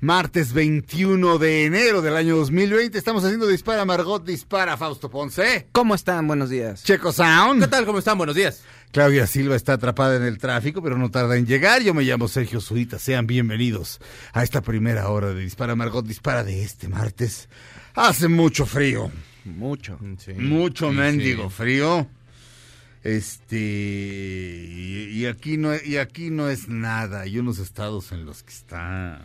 martes 21 de enero del año 2020. Estamos haciendo Dispara Margot, dispara Fausto Ponce. ¿Cómo están? Buenos días. Checo Sound. ¿Qué tal? ¿Cómo están? Buenos días. Claudia Silva está atrapada en el tráfico, pero no tarda en llegar. Yo me llamo Sergio Zurita. Sean bienvenidos a esta primera hora de Dispara Margot, dispara de este martes. Hace mucho frío. Mucho. Mucho Sí, mendigo sí. frío. Este y, y aquí no y aquí no es nada. Hay unos estados en los que está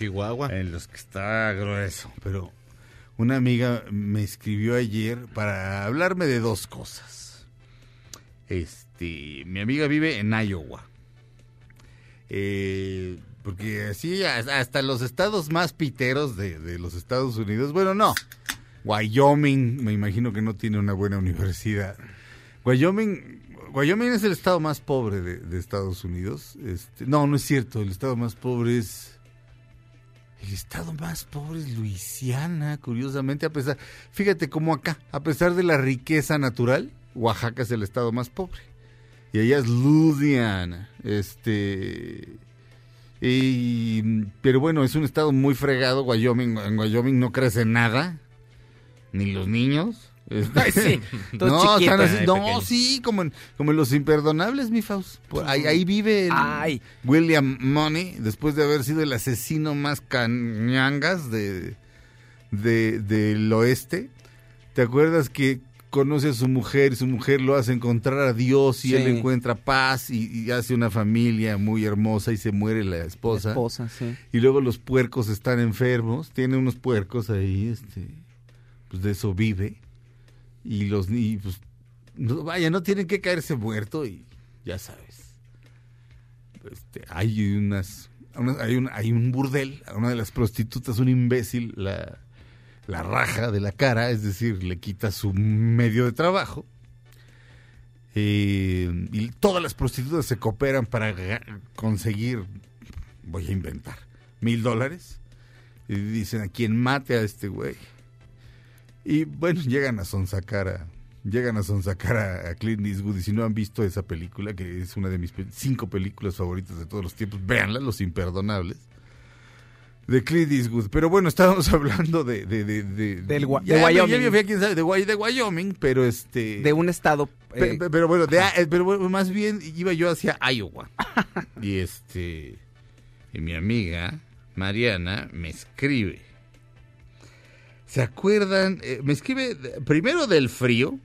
Chihuahua. en los que está grueso, pero una amiga me escribió ayer para hablarme de dos cosas. Este, mi amiga vive en Iowa. Eh, porque así hasta los estados más piteros de, los Estados Unidos, bueno, no. Wyoming, me imagino que no tiene una buena universidad. Wyoming, Wyoming es el estado más pobre de, de Estados Unidos. Este, no, no es cierto. El estado más pobre es el estado más pobre es Luisiana, curiosamente, a pesar, fíjate como acá, a pesar de la riqueza natural, Oaxaca es el estado más pobre. Y allá es Louisiana, este y pero bueno, es un estado muy fregado, Wyoming, en Wyoming no crece nada, ni los niños. Ay, sí, todos no, así- pequeños. sí, como en, como en los imperdonables, mi Faust. Por ahí, ahí vive el- Ay. William Money, después de haber sido el asesino más cañangas de, de- del oeste. ¿Te acuerdas que conoce a su mujer y su mujer lo hace encontrar a Dios y Sí. él encuentra paz y, y hace una familia muy hermosa y se muere la esposa? La esposa, sí. Y luego los puercos están enfermos, tiene unos puercos ahí, este, pues de eso vive. Y los ni pues no, vaya, no tienen que caerse muerto y ya sabes. Este, hay unas, hay un hay un burdel, a una de las prostitutas, un imbécil, la la raja de la cara, es decir, le quita su medio de trabajo. Eh, y todas las prostitutas se cooperan para conseguir, voy a inventar, mil dólares. Y dicen a quien mate a este güey. Y bueno, llegan a sonsacar a, llegan a sonsacar a, a Clint Eastwood. Y si no han visto esa película, que es una de mis cinco películas favoritas de todos los tiempos, véanla, Los Imperdonables. De Clint Eastwood. Pero bueno, estábamos hablando de... de, de, de- Del ya, de Wyoming. ya, ya, quién sabe, de, Wy- de Wyoming, pero este... De un estado. Eh, pe- pero bueno, de- pero bueno, más bien iba yo hacia Iowa. y este y mi amiga Mariana me escribe. ¿Se acuerdan? Eh, me escribe primero del frío.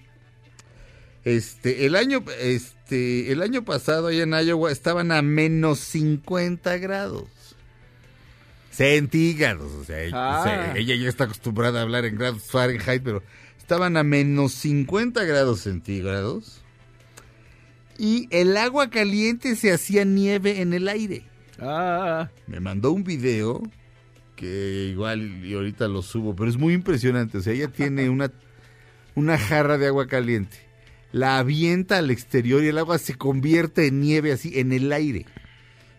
Este, el año este, el año pasado allá en Iowa estaban a menos 50 grados. Centígrados, o sea, ella- Ah. ella ya está acostumbrada a hablar en grados Fahrenheit, pero estaban a menos 50 grados centígrados y el agua caliente se hacía nieve en el aire. ah, Me mandó un video que igual y ahorita lo subo, pero es muy impresionante. O sea, ella tiene una, una jarra de agua caliente, la avienta al exterior y el agua se convierte en nieve así en el aire.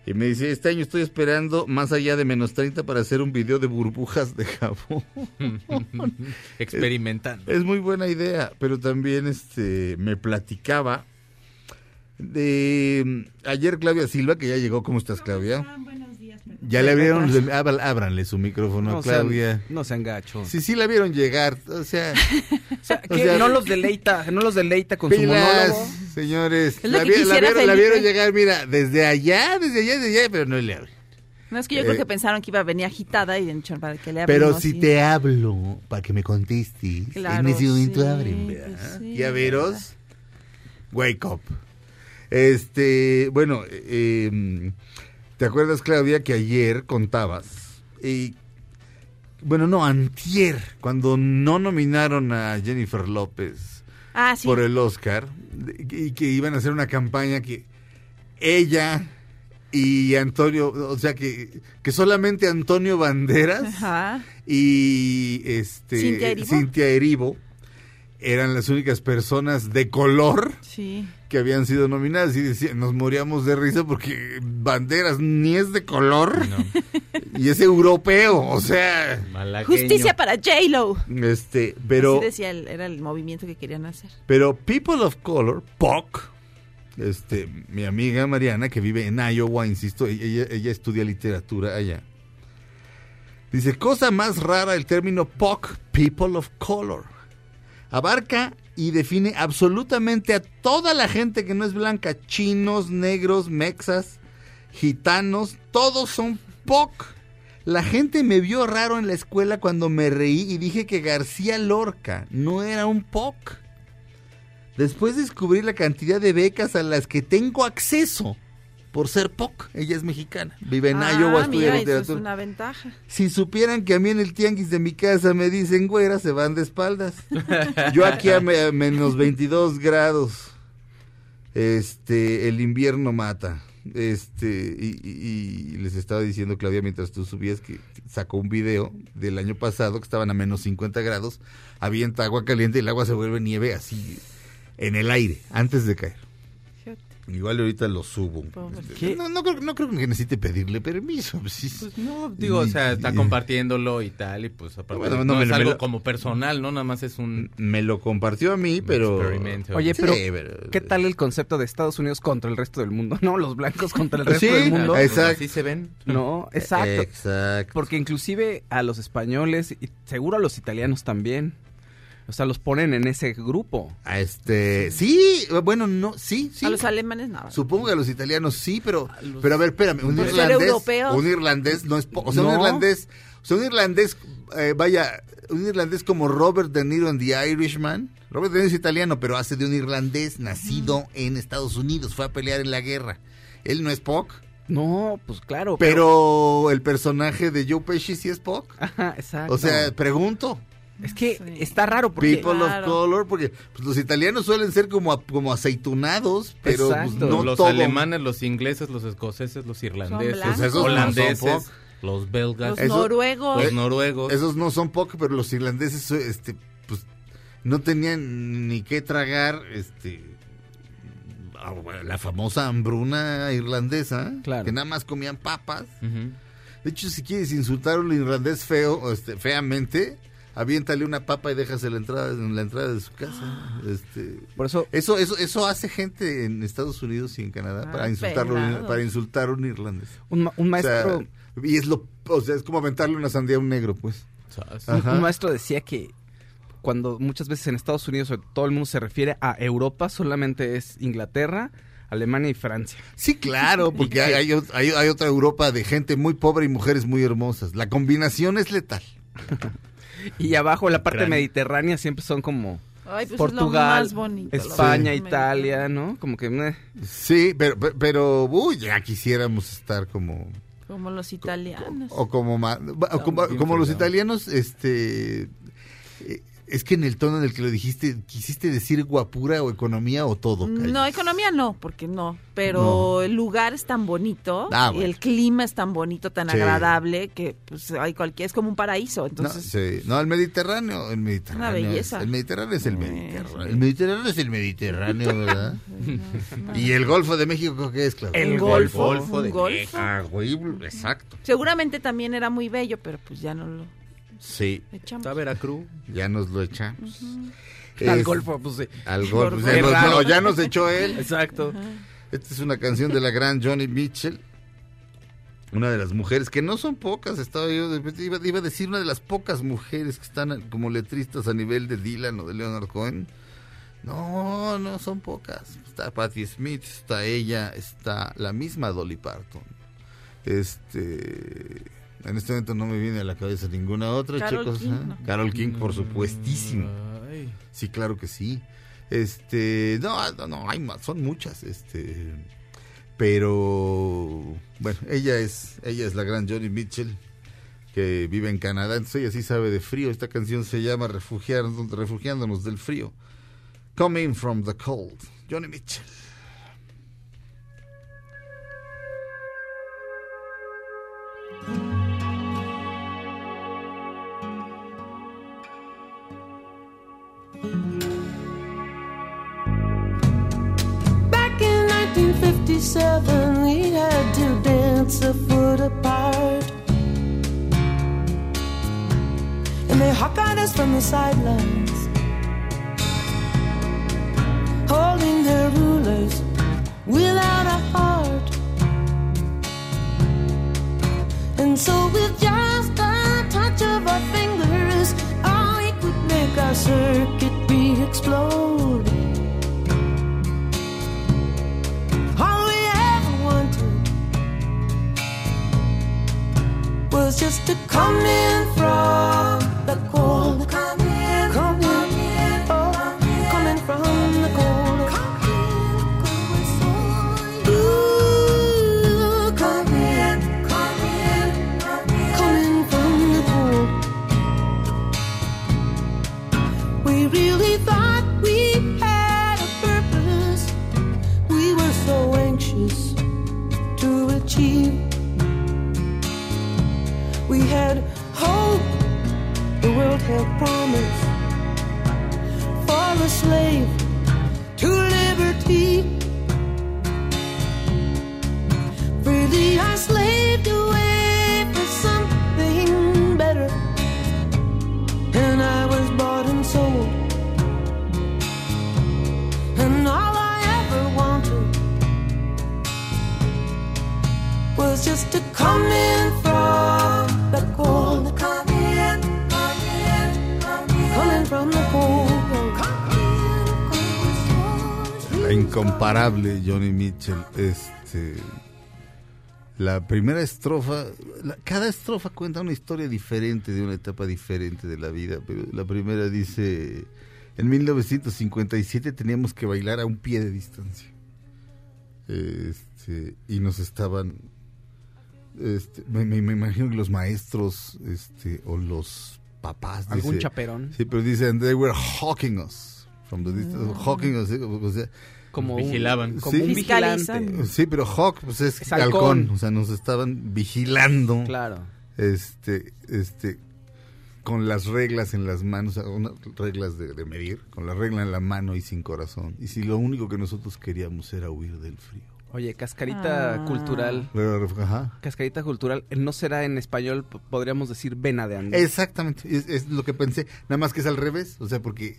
Y me dice, este año estoy esperando más allá de menos 30 para hacer un video de burbujas de jabón. Experimentando. Es muy buena idea, pero también este me platicaba de mm, ayer Claudia Silva, que ya llegó. ¿Cómo estás, Claudia? Perdón. Ya le abrieron, ábra- ábranle su micrófono a sean, Claudia. no sean gachos. Sí, sí la vieron llegar, o sea, O sea, O que sea- no los deleita, no los deleita con su monólogo. señores. La, vi- la vieron, la vieron llegar, mira, desde allá, desde allá, desde allá, pero no le abren. No, es que yo creo Eh, que pensaron que iba a venir agitada y para que le Pero si y- te hablo para que me contestes, Claro, en ese momento sí, abren, pues ¿verdad? sí, y a veros, wake up. Este, bueno, eh, em, ¿te acuerdas, Claudia, que ayer contabas? Y, bueno, no, antier, cuando no nominaron a Jennifer López Ah, sí. por el Oscar, y que iban a hacer una campaña que ella y Antonio, o sea, que, que solamente Antonio Banderas Ajá. y este Cintia Erivo. Cintia Erivo eran las únicas personas de color Sí. Que habían sido nominadas y decía- nos moríamos de risa porque Banderas ni es de color y es europeo, o sea, Malagueño. Justicia para J-Lo. este, pero Así decía, el- era el movimiento que querían hacer. pero People of Color, POC, este, mi amiga Mariana que vive en Iowa, insisto, ella, ella estudia literatura allá. Dice, cosa más rara el término POC, People of Color. Abarca y define absolutamente a toda la gente que no es blanca, chinos, negros, mexas, gitanos, todos son POC. La gente me vio raro en la escuela cuando me reí y dije que García Lorca no era un POC. Después descubrí la cantidad de becas a las que tengo acceso por ser POC. Ella es mexicana, vive en ah, Iowa, estudia mira, eso es literatura. una ventaja. Si supieran que a mí en el tianguis de mi casa me dicen güera, se van de espaldas. Yo aquí a, me- a menos 22 grados. Este, el invierno mata. Este, y, y- y les estaba diciendo, Claudia, mientras tú subías, que sacó un video del año pasado que estaban a menos 50 grados, avienta agua caliente y el agua se vuelve nieve así en el aire, antes de caer. Igual ahorita lo subo. Este, No, no, creo, no creo que necesite pedirle permiso. pues sí. Pues no, digo, o sea, está compartiéndolo y tal, y pues aparte Bueno, no, no, me- es me algo lo- como personal, ¿no? Nada más es un Me lo compartió a mí, pero... Oye, Sí, pero, pero- ¿qué tal el concepto de Estados Unidos contra el resto del mundo? No, los blancos contra el resto Sí, del mundo. exacto. Así se ven. No, exacto. Exacto. Porque inclusive a los españoles y seguro a los italianos también. O sea, los ponen en ese grupo. A este, sí, bueno, no, sí, sí. A los alemanes no. Supongo que a los italianos sí, pero, pero a ver, espérame, un irlandés, europeos. un irlandés no es, o sea, un No. irlandés, o sea, un irlandés, eh, vaya, un irlandés como Robert De Niro en The Irishman. Robert De Niro es italiano, pero hace de un irlandés nacido en Estados Unidos, fue a pelear en la guerra. Él no es POC, No, pues claro. pero el personaje de Joe Pesci sí es POC. Ajá, exacto. O sea, pregunto. Es que Sí. está raro porque... People Claro. of color, porque pues, los italianos suelen ser como, como aceitunados, pero pues, no los todo. alemanes, los ingleses, los escoceses, los irlandeses. Pues esos no holandeses, son los belgas, Los noruegos. los noruegos. Esos no son poco, pero los irlandeses, este, pues, no tenían ni qué tragar, este, la famosa hambruna irlandesa, Claro. que nada más comían papas. De hecho, si quieres insultar a un irlandés feo, este, feamente, aviéntale una papa y déjase la entrada en la entrada de su casa. Este, Por eso... eso, eso, eso hace gente en Estados Unidos y en Canadá Ah, para insultar a un- para insultar a un irlandés. Un, ma- un O sea, maestro... y es lo, o sea, es como aventarle una sandía a un negro, pues. Un, maestro decía que cuando muchas veces en Estados Unidos todo el mundo se refiere a Europa, solamente es Inglaterra, Alemania y Francia. Sí, claro, porque hay, hay- hay otra Europa de gente muy pobre y mujeres muy hermosas. La combinación es letal. Y abajo la parte Ucrania. mediterránea siempre son como Ay, pues es lo Portugal, más bonito. España, Sí. Italia, ¿no? Como que... meh. Sí, pero, pero, uy, ya quisiéramos estar como... Como los italianos. O como, ma- o como, como los italianos, este... Es que en el tono en el que lo dijiste, ¿quisiste decir guapura o economía o todo? No, economía no, porque no. Pero el lugar es tan bonito Ah, y el clima es tan bonito, tan Sí. agradable que pues hay cualquier es como un paraíso. No, Entonces, sí. no, el Mediterráneo, el Mediterráneo. Una es- belleza. el Mediterráneo es el Sí, Mediterráneo. sí. El Mediterráneo es el Mediterráneo, ¿verdad? y el Golfo de México, ¿qué es, Claudia? El un Golfo. golfo, de golfo. Ah, güey, exacto. Seguramente también era muy bello, pero pues ya no lo Sí, echamos. Está Veracruz. ya nos lo echamos. Al Es- Golfo, pues sí. Al Golfo. Qué Ya nos- ya nos echó él. Exacto. Esta es una canción de la gran Johnny Mitchell. Una de las mujeres, que no son pocas, estaba yo, iba, iba a decir una de las pocas mujeres que están como letristas a nivel de Dylan o de Leonard Cohen. No, no son pocas. Está Patti Smith, está ella, está la misma Dolly Parton. Este, en este momento no me viene a la cabeza ninguna otra. Carol chicos, King, ¿eh? ¿no? Carol King, por supuestísimo. Ay. Sí, claro que sí. Este, no, no, no, hay más, son muchas, este, pero bueno, ella es, ella es la gran Johnny Mitchell que vive en Canadá, entonces ella sí sabe de frío. Esta canción se llama Refugiando- Refugiándonos del frío. Coming from the cold, Johnny Mitchell. 1957, we had to dance a foot apart. And they hawkeyed us from the sidelines, holding their rulers without a heart. And so, with just a touch of our fingers, oh, we could make our circuit be explode. Was just to come in from the cold. Incomparable Johnny Mitchell. Este, la primera estrofa, la- cada estrofa cuenta una historia diferente, de una etapa diferente de la vida, pero la primera dice, en 1957 teníamos que bailar a un pie de distancia. Este, y nos estaban, este, me, me- me imagino que los maestros, este, o los papás, Algún dice- chaperón. Sí, pero dicen, they were hawking us. From the distance, hawking us, o sea, Como Vigilaban. Un, como Sí. un vigilante. Sí, pero Hawk pues es, Es halcón. halcón. o sea, nos estaban vigilando, Claro. este, este, con las reglas en las manos, o sea, unas reglas de, de medir, con la regla en la mano y sin corazón. Y si lo único que nosotros queríamos era huir del frío. Oye, cascarita Ah. cultural. Pero, Ajá. Cascarita cultural, no será en español, podríamos decir venadeando. Exactamente, es, es lo que pensé, nada más que es al revés, o sea, porque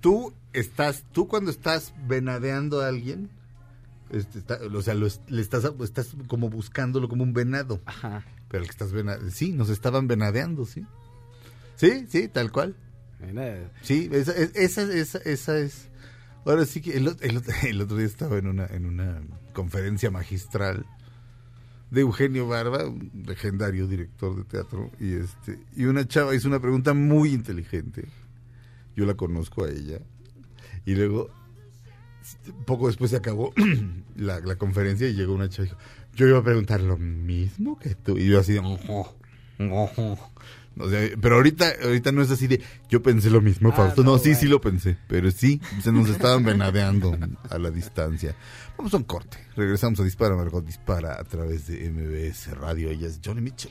tú estás, tú cuando estás venadeando a alguien, este, está- o sea, lo le estás, estás como buscándolo como un venado. Ajá. Pero el que estás venadeando, sí, nos estaban venadeando, sí. Sí, sí, tal cual. Sí, esa, es- esa, esa, esa es. Ahora sí que el, el otro día estaba en una, en una conferencia magistral de Eugenio Barba, un legendario director de teatro, y este, y una chava hizo una pregunta muy inteligente. Yo la conozco a ella. Y luego, poco después se acabó la, la conferencia y llegó una chava y dijo, yo iba a preguntar lo mismo que tú. Y yo así de, "Ojo, ojo". O sea, pero ahorita, ahorita no es así de, yo pensé lo mismo, Ah, Fausto. No, no, sí, bueno. sí lo pensé, pero sí, se nos estaban venadeando a la distancia. Vamos a un corte. Regresamos a Dispara, Margot Dispara a través de MBS Radio. Ella es Johnny Mitchell.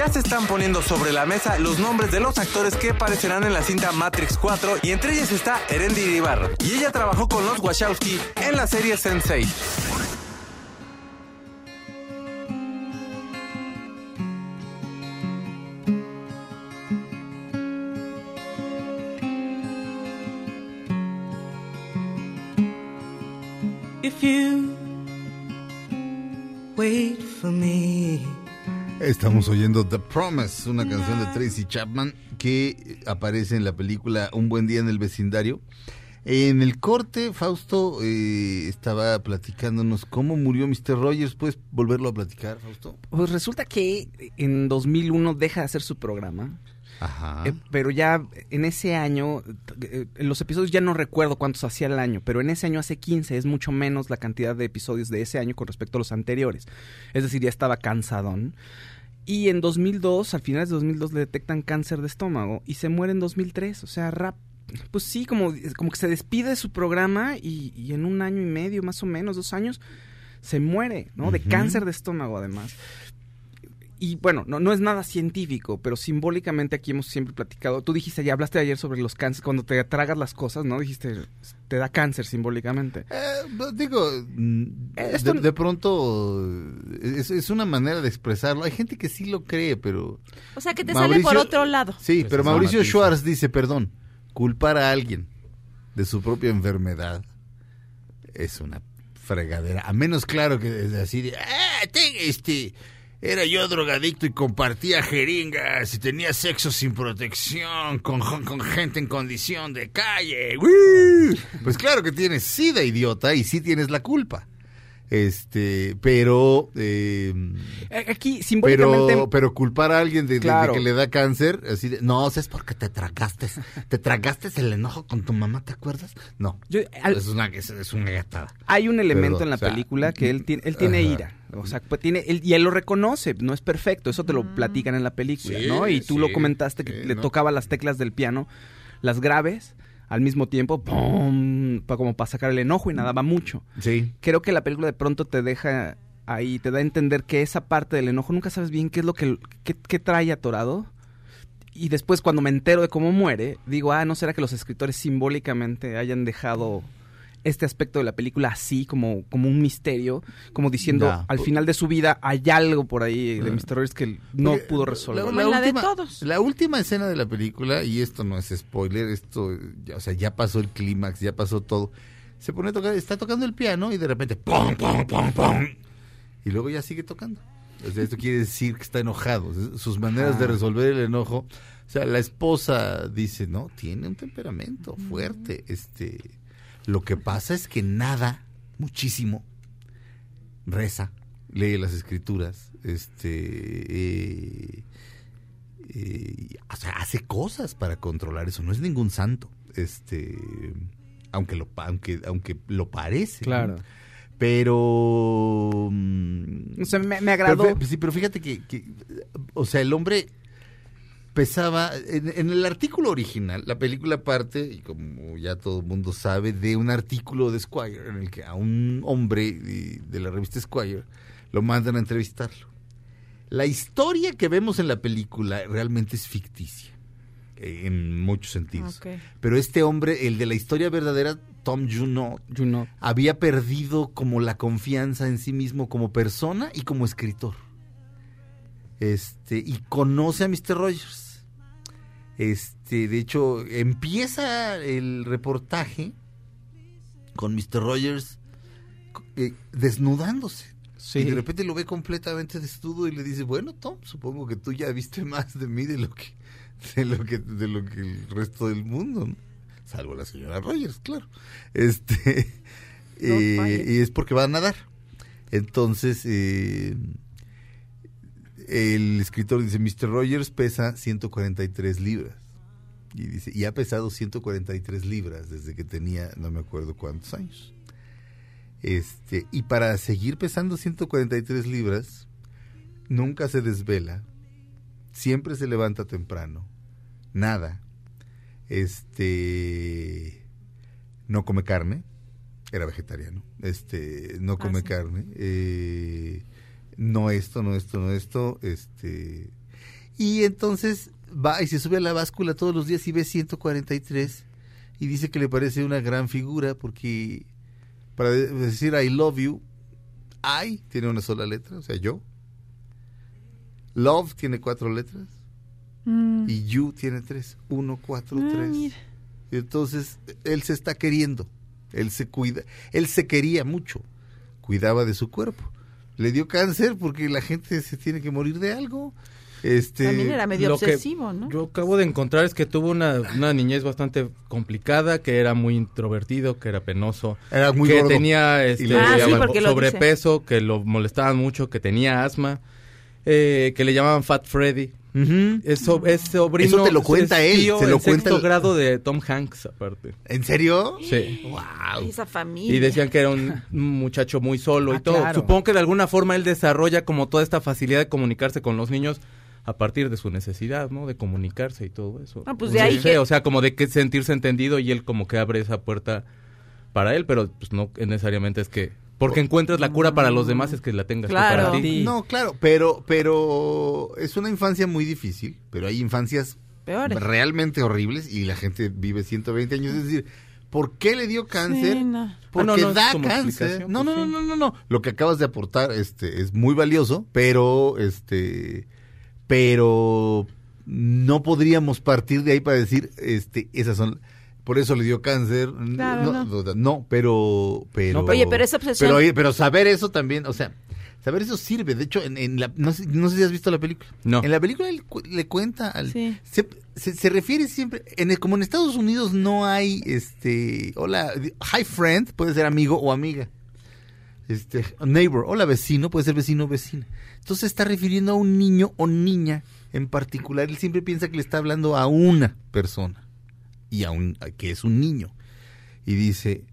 Ya se están poniendo sobre la mesa los nombres de los actores que aparecerán en la cinta Matrix 4 y entre ellas está Erendi Ibarra. Y ella trabajó con los Wachowski en la serie Sensei. Estamos oyendo The Promise, una canción de Tracy Chapman que aparece en la película Un buen día en el vecindario. En el corte, Fausto eh, estaba platicándonos cómo murió Mr. Rogers. ¿Puedes volverlo a platicar, Fausto? Pues resulta que en 2001 deja de hacer su programa. Ajá. Eh, pero ya en ese año, eh, en los episodios ya no recuerdo cuántos hacía el año, pero en ese año hace 15, es mucho menos la cantidad de episodios de ese año con respecto a los anteriores. Es decir, ya estaba cansadón. Y en 2002, al finales de 2002, le detectan cáncer de estómago y se muere en 2003. O sea, rap, pues sí, como, como que se despide de su programa y, y en un año y medio, más o menos, dos años, se muere, ¿no? De cáncer de estómago, además. Y bueno, no, no es nada científico, pero simbólicamente aquí hemos siempre platicado. Tú dijiste, ya hablaste ayer sobre los cánceres, cuando te tragas las cosas, ¿no? Dijiste, te da cáncer simbólicamente. Eh, pues, digo, mm, Esto- de, de pronto eh, es, es una manera de expresarlo. Hay gente que sí lo cree, pero... O sea, que te sale por otro lado. Sí, Pues pero Mauricio. Schwartz dice, perdón, culpar a alguien de su propia enfermedad es una fregadera. A menos claro que es así de, ah, te- este, era yo drogadicto y compartía jeringas y tenía sexo sin protección con, con gente en condición de calle. Pues claro que tienes sida, idiota, y sí tienes la culpa. Este, pero... eh, Eh, Aquí, simbólicamente... pero, pero culpar a alguien de, que le da cáncer, así de, no, es porque te tragaste, te tragaste el enojo con tu mamá, ¿te acuerdas? No, yo- al- es una, es, es una gatada. hay un elemento en la o sea, película que él tiene, él tiene ajá. ira. O sea, pues tiene, él, y él lo reconoce, no es perfecto, eso te lo platican en la película, Sí, ¿no? Y tú sí, lo comentaste que sí, le ¿no? tocaba las teclas del piano, las graves, al mismo tiempo, ¡pum! como para sacar el enojo y nadaba mucho. Sí. creo que la película de pronto te deja ahí, te da a entender que esa parte del enojo nunca sabes bien qué es lo que, qué, qué trae atorado. Y después cuando me entero de cómo muere, digo, ah, ¿no será que los escritores simbólicamente hayan dejado este aspecto de la película así, como, como un misterio, como diciendo, Ya. al final de su vida hay algo por ahí de. Mr. Rogers que no Porque pudo resolver. La de todos. La última escena de la película, y esto no es spoiler, esto, ya, o sea, ya pasó el clímax, ya pasó todo. Se pone a tocar, está tocando el piano y de repente, ¡pum, pum, pum, pum! Y luego ya sigue tocando. O sea, esto quiere decir que está enojado. Sus maneras de resolver el enojo. O sea, la esposa dice, no, tiene un temperamento fuerte. Este, lo que pasa es que nada, muchísimo, reza, lee las escrituras, este, eh, eh, o sea, hace cosas para controlar eso. No es ningún santo, este, aunque lo, aunque, aunque lo parece. ¿no? Claro. Pero, O sea, me, me agradó. sí, pero fíjate que, que, o sea, el hombre pesaba, en, en el artículo original, la película parte, y como ya todo el mundo sabe, de un artículo de Squire, en el que a un hombre de, de la revista Squire lo mandan a entrevistarlo. La historia que vemos en la película realmente es ficticia, eh, en muchos sentidos. Pero este hombre, el de la historia verdadera, Tom Junot, Juno. había perdido como la confianza en sí mismo como persona y como escritor. Este, y conoce a Mr. Rogers. Este, de hecho, empieza el reportaje con Mr. Rogers eh, desnudándose. Sí. Y de repente lo ve completamente desnudo y le dice, bueno, Tom, supongo que tú ya viste más de mí de lo que, de lo que, de lo que el resto del mundo, ¿no? Salvo la señora Rogers, claro. Este, No eh, y es porque va a nadar. Entonces, eh, el escritor dice, Mr. Rogers pesa 143 libras. Y dice, y ha pesado 143 libras desde que tenía no me acuerdo cuántos años. Este, y para seguir pesando 143 libras, nunca se desvela, siempre se levanta temprano nada. Este no come carne, era vegetariano. Este no come sí. carne, eh, no esto, no esto, no esto, este y entonces va y se sube a la báscula todos los días y ve 143 y dice que le parece una gran figura porque para de- decir I love you, I tiene una sola letra, o sea, yo. Love tiene cuatro letras Mm. y you tiene tres. Uno, cuatro, Ah, tres. mira. Y entonces él se está queriendo, él se cuida, él se quería mucho, cuidaba de su cuerpo. Le dio cáncer porque la gente se tiene que morir de algo. Este, También era medio lo que obsesivo, ¿no? Yo acabo de encontrar es que tuvo una, una niñez bastante complicada, que era muy introvertido, que era penoso, Era muy que gordo. tenía este, Ah, sí, porque lo sobrepeso, que lo molestaban mucho, que tenía asma, eh, que le llamaban Fat Freddy. Es, so- es sobrino. Eso te lo cuenta es él, tío te lo en sexto cuenta el- grado de Tom Hanks, aparte. ¿En serio? Sí. Ay, esa familia. Y decían que era un muchacho muy solo y Ah, todo. claro. Supongo que de alguna forma él desarrolla como toda esta facilidad de comunicarse con los niños a partir de su necesidad, ¿no? De comunicarse y todo eso. Ah, pues de ahí que- O sea, como de que sentirse entendido y él como que abre esa puerta para él, pero pues no necesariamente es que... Porque encuentras la cura para los demás es que la tengas tú Claro. para ti. No, claro, pero, pero es una infancia muy difícil, pero hay infancias Peores. realmente horribles y la gente vive 120 años. Es decir, ¿por qué le dio cáncer? Sí, no. Porque Ah, no, no, es da cáncer. explicación, No, no, pues, no, no, no, no. Lo que acabas de aportar este, es muy valioso, pero este, pero no podríamos partir de ahí para decir, este, esas son, por eso le dio cáncer. Claro, no, no. no, pero, pero. No, Oye, pero esa obsesión- Pero, oye, pero saber eso también, o sea, saber eso sirve. De hecho, en, en la, no, sé, no sé si has visto la película. No. En la película él cu- le cuenta al. Sí. Se, se, se refiere siempre. En el- como en Estados Unidos no hay este. Hola, hi friend, puede ser amigo o amiga. Este, neighbor, hola vecino, puede ser vecino o vecina. Entonces se está refiriendo a un niño o niña en particular. Él siempre piensa que le está hablando a una persona y a un a- que es un niño. Y dice,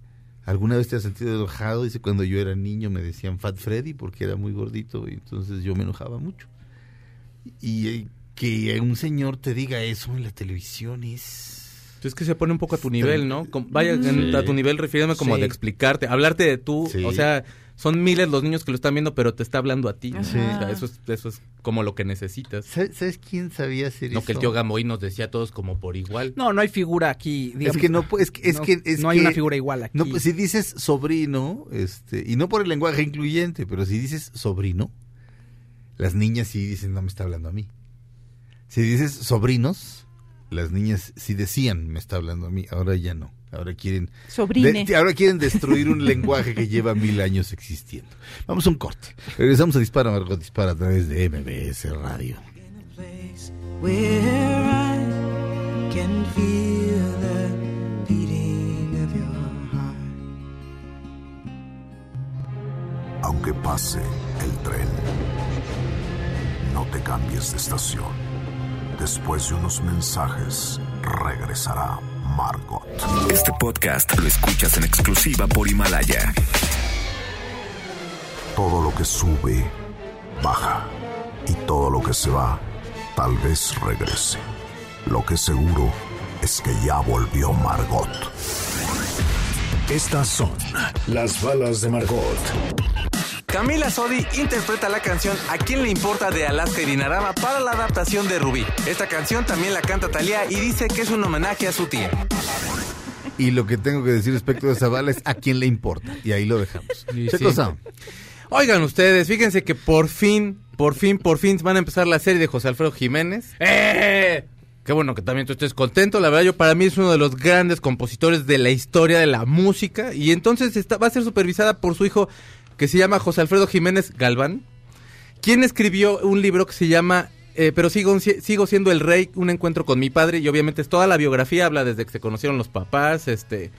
¿alguna vez te has sentido enojado? Dice, cuando yo era niño me decían Fat Freddy porque era muy gordito y entonces yo me enojaba mucho. Y eh, que un señor te diga eso en la televisión es... Es que se pone un poco a tu nivel, ¿no? Vaya, Sí. a tu nivel refiriéndome como Sí. de explicarte, hablarte de tú, Sí. o sea, son miles los niños que lo están viendo, pero te está hablando a ti. ¿no? Sí. O sea, eso es, eso es como lo que necesitas. ¿Sabes, quién sabía hacer No eso? que el yoga Moy nos decía a todos como por igual. No, no hay figura aquí. digamos. es que no, es que, es no, que, es no hay que- una figura igual aquí. No, pues, si dices sobrino, este, y no por el lenguaje incluyente, pero si dices sobrino, las niñas sí dicen, no me está hablando a mí. Si dices sobrinos, las niñas sí decían, me está hablando a mí, ahora ya no. Ahora quieren, de- ahora quieren destruir un lenguaje que lleva mil años existiendo. Vamos a un corte. Regresamos a Dispara, Margot Dispara a través de MBS Radio. place where I can feel the beating of your heart. Aunque pase el tren, no te cambies de estación. Después de unos mensajes, regresará Margot. Este podcast lo escuchas en exclusiva por Himalaya. Todo lo que sube, baja. Y todo lo que se va, tal vez regrese. Lo que seguro es que ya volvió Margot. Estas son las balas de Margot. Camila Sodi interpreta la canción A quién le importa de Alaska y Dinarama para la adaptación de Rubí. Esta canción también la canta Thalía y dice que es un homenaje a su tía. Y lo que tengo que decir respecto de esa bala es a quién le importa. Y ahí lo dejamos. Sí, sí. Oigan ustedes, fíjense que por fin, por fin, por fin van a empezar la serie de José Alfredo Jiménez. ¡Eh! Qué bueno que también tú estés contento. La verdad, yo para mí es uno de los grandes compositores de la historia de la música. Y entonces está, va a ser supervisada por su hijo que se llama José Alfredo Jiménez Galván, quien escribió un libro que se llama eh, Pero sigo, si- sigo siendo el rey, un encuentro con mi padre. Y obviamente es toda la biografía, habla desde que se conocieron los papás, este...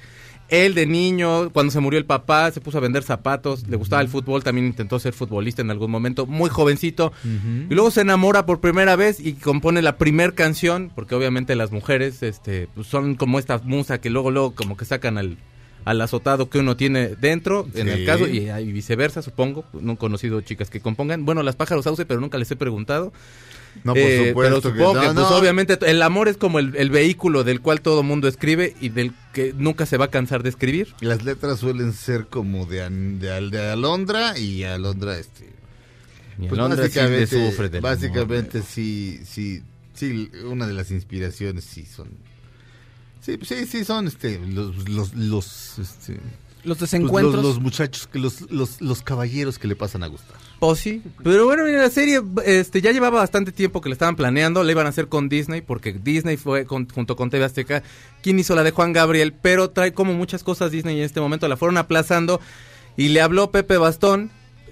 Él de niño, cuando se murió el papá, se puso a vender zapatos, le gustaba el fútbol, también intentó ser futbolista en algún momento, muy jovencito. Y luego se enamora por primera vez y compone la primer canción, porque obviamente las mujeres este, pues son como esta musa que luego, luego como que sacan al, al azotado que uno tiene dentro, en Sí. el caso, y, y viceversa, supongo. No he conocido chicas que compongan. Bueno, las pájaros sauce, pero nunca les he preguntado. No, por Eh, supuesto pero que supongo no, que, pues, no. obviamente, el amor es como el, el vehículo del cual todo mundo escribe y del que nunca se va a cansar de escribir. Las letras suelen ser como de, de, al- de Alondra y Alondra este. Y Pues Alondra sí básicamente, del básicamente amor. sí, sí, sí, una de las inspiraciones sí son. Sí, sí, sí son este, los, los, los, este, Los pues, desencuentros. los, los muchachos, que los, los, los caballeros que le pasan a gustar. O sí. Pero bueno, mira, la serie este, ya llevaba bastante tiempo que la estaban planeando. La iban a hacer con Disney, porque Disney fue con- junto con TV Azteca quien hizo la de Juan Gabriel. Pero trae como muchas cosas Disney en este momento. La fueron aplazando. Y le habló Pepe Bastón.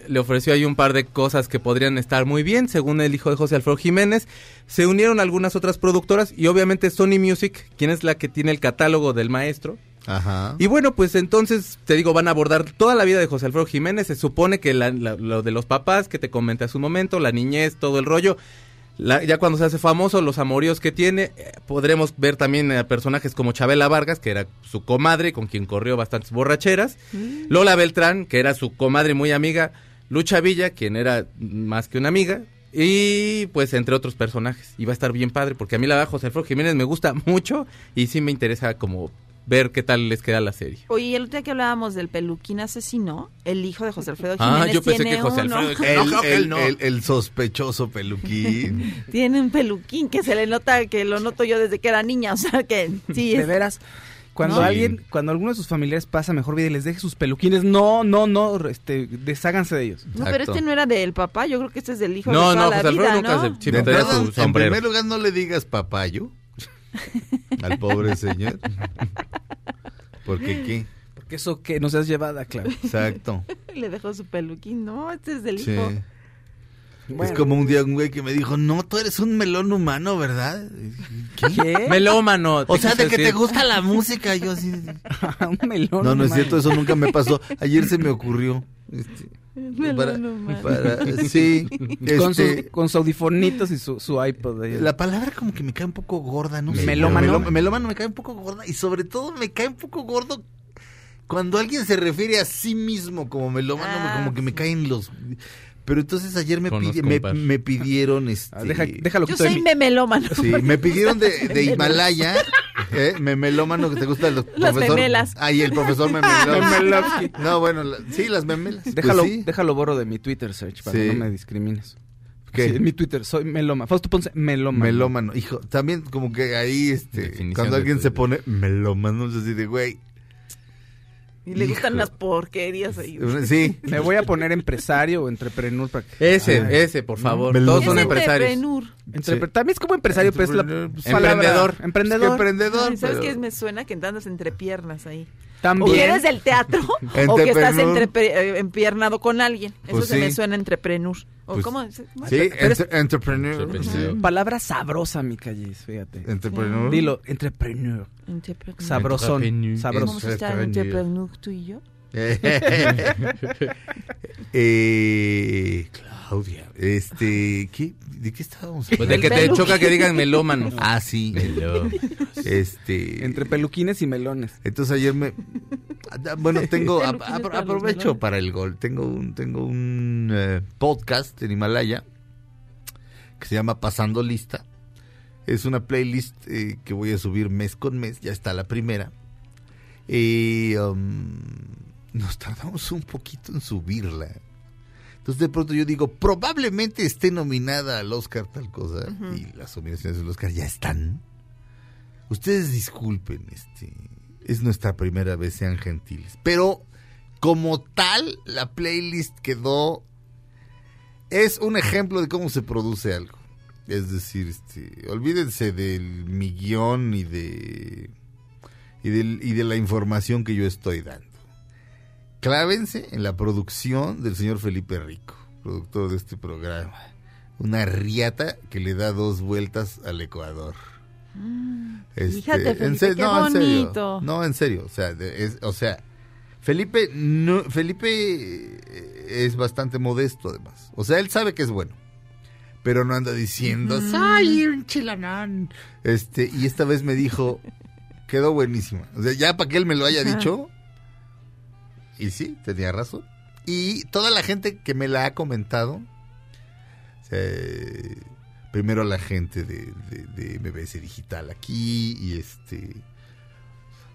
Le ofreció ahí un par de cosas que podrían estar muy bien, según el hijo de José Alfredo Jiménez. Se unieron algunas otras productoras y obviamente Sony Music, quien es la que tiene el catálogo del maestro. Ajá. Y bueno, pues entonces, te digo, van a abordar toda la vida de José Alfredo Jiménez. Se supone que la- la- lo de los papás, que te comenté hace un momento, la niñez, todo el rollo. La- ya cuando se hace famoso, los amoríos que tiene, eh, podremos ver también a personajes como Chabela Vargas, que era su comadre, con quien corrió bastantes borracheras. Lola Beltrán, que era su comadre muy amiga. Lucha Villa, quien era más que una amiga. Y pues entre otros personajes. Y va a estar bien padre, porque a mí la verdad José Alfredo Jiménez me gusta mucho y sí me interesa como ver qué tal les queda la serie. Oye, el otro día que hablábamos del peluquín asesino, el hijo de José Alfredo Ah, Jiménez yo pensé tiene que José. Alfredo- El, No, el- él no. el- el sospechoso peluquín. Tiene un peluquín que se le nota, que lo noto yo desde que era niña, o sea que sí De veras. Cuando ¿No? alguien, cuando alguno de sus familiares pasa mejor vida y les deje sus peluquines, no, no, no, este, desháganse de ellos. No, pero este no era del papá, yo creo que este es del hijo No, de toda no, la José vida, nunca ¿no? se- sí, De entrada, su en primer lugar, no le digas papayo al pobre señor. Porque qué. Porque eso que nos has llevada, claro. Exacto. Le dejó su peluquín, no, este es del Sí. hijo. Es como un día un güey que me dijo, no, tú eres un melón humano, ¿verdad? ¿Qué? ¿Qué? Melómano. O sea, de que te gusta la música, yo así. un melón. No, no es cierto, eso nunca me pasó. Ayer se me ocurrió. este, para- para- sí. Con, este, sus, con sus audifonitos y su, su iPod. ahí. La palabra como que me cae un poco gorda, ¿no? sé. Melómano. Meló- melómano me cae un poco gorda y sobre todo me cae un poco gordo cuando alguien se refiere a sí mismo como melómano, Ah, como que me caen los... Pero entonces ayer me, pidi- me, me pidieron este... Ah, deja, déjalo que Yo soy memelómano. Sí, me pidieron de, de Himalaya, ¿eh? memelómano, que te gustan los Las profesor- memelas. Ay, el profesor memelómano. Memelovsky. No, bueno, la- sí, las memelas. pues Déjalo, sí. déjalo borro de mi Twitter search para Sí. que no me discrimines. ¿Qué? Sí, en mi Twitter soy meloma. Fausto Ponce, meloma. Melómano, hijo, también como que ahí, este, Definición cuando alguien se pone melómano, es así de, güey, Y le gustan las porquerías ahí. sí, Me voy a poner empresario o entrepreneur para que... Ese, ese, por favor. Melón. Todos son empresarios. entrepreneur. Entrepre- También es como empresario, pero es la palabra- emprendedor. Emprendedor. emprendedor. Ay, ¿Sabes pero- qué me suena? Que andas entre piernas ahí. O También. que eres del teatro o que estás eh, empiernado con alguien. Eso Pues se me suena entrepreneur. ¿O Pues, cómo? Sí, entre- entrepreneur. Entrepreneur. sí. Palabra sabrosa, mi calles, fíjate. Entrepreneur. Dilo, entrepreneur. Entrepreneur. Sabrosón. Entrepreneur. Sabroso. ¿Vamos a estar Entrepreneur. entrepreneur tú y yo? eh, Claudia, este, ¿qué, ¿de qué estábamos Pues de El que te choca que digan melómano. Ah, sí. Este, Entre peluquines y melones. entonces ayer me, ah, bueno, tengo, a- aprovecho para el gol. Tengo un, tengo un eh, podcast en Himalaya que se llama Pasando Lista. Es una playlist eh, que voy a subir mes con mes. Ya está la primera. Y um, nos tardamos un poquito en subirla. Entonces de pronto yo digo, probablemente esté nominada al Oscar tal cosa. Y las nominaciones del Oscar ya están. Ustedes disculpen, este, es nuestra primera vez, sean gentiles. Pero como tal, la playlist quedó... Es un ejemplo de cómo se produce algo. Es decir, este, olvídense del mi guion y de, y, del- y de la información que yo estoy dando. Clávense en la producción del señor Felipe Rico, productor de este programa. Una riata que le da dos vueltas al Ecuador. Este, Fíjate, Felipe, qué no, en serio. bonito. No, en serio. O sea, es- o sea Felipe, no, Felipe eh, es bastante modesto además. O sea, él sabe que es bueno. Pero no anda diciendo, soy un chilanón. Este, y esta vez me dijo, quedó buenísima. O sea, ya para que él me lo haya dicho, Y sí, tenía razón. Y toda la gente que me la ha comentado, o sea, primero la gente de, de- de MBS Digital aquí y este...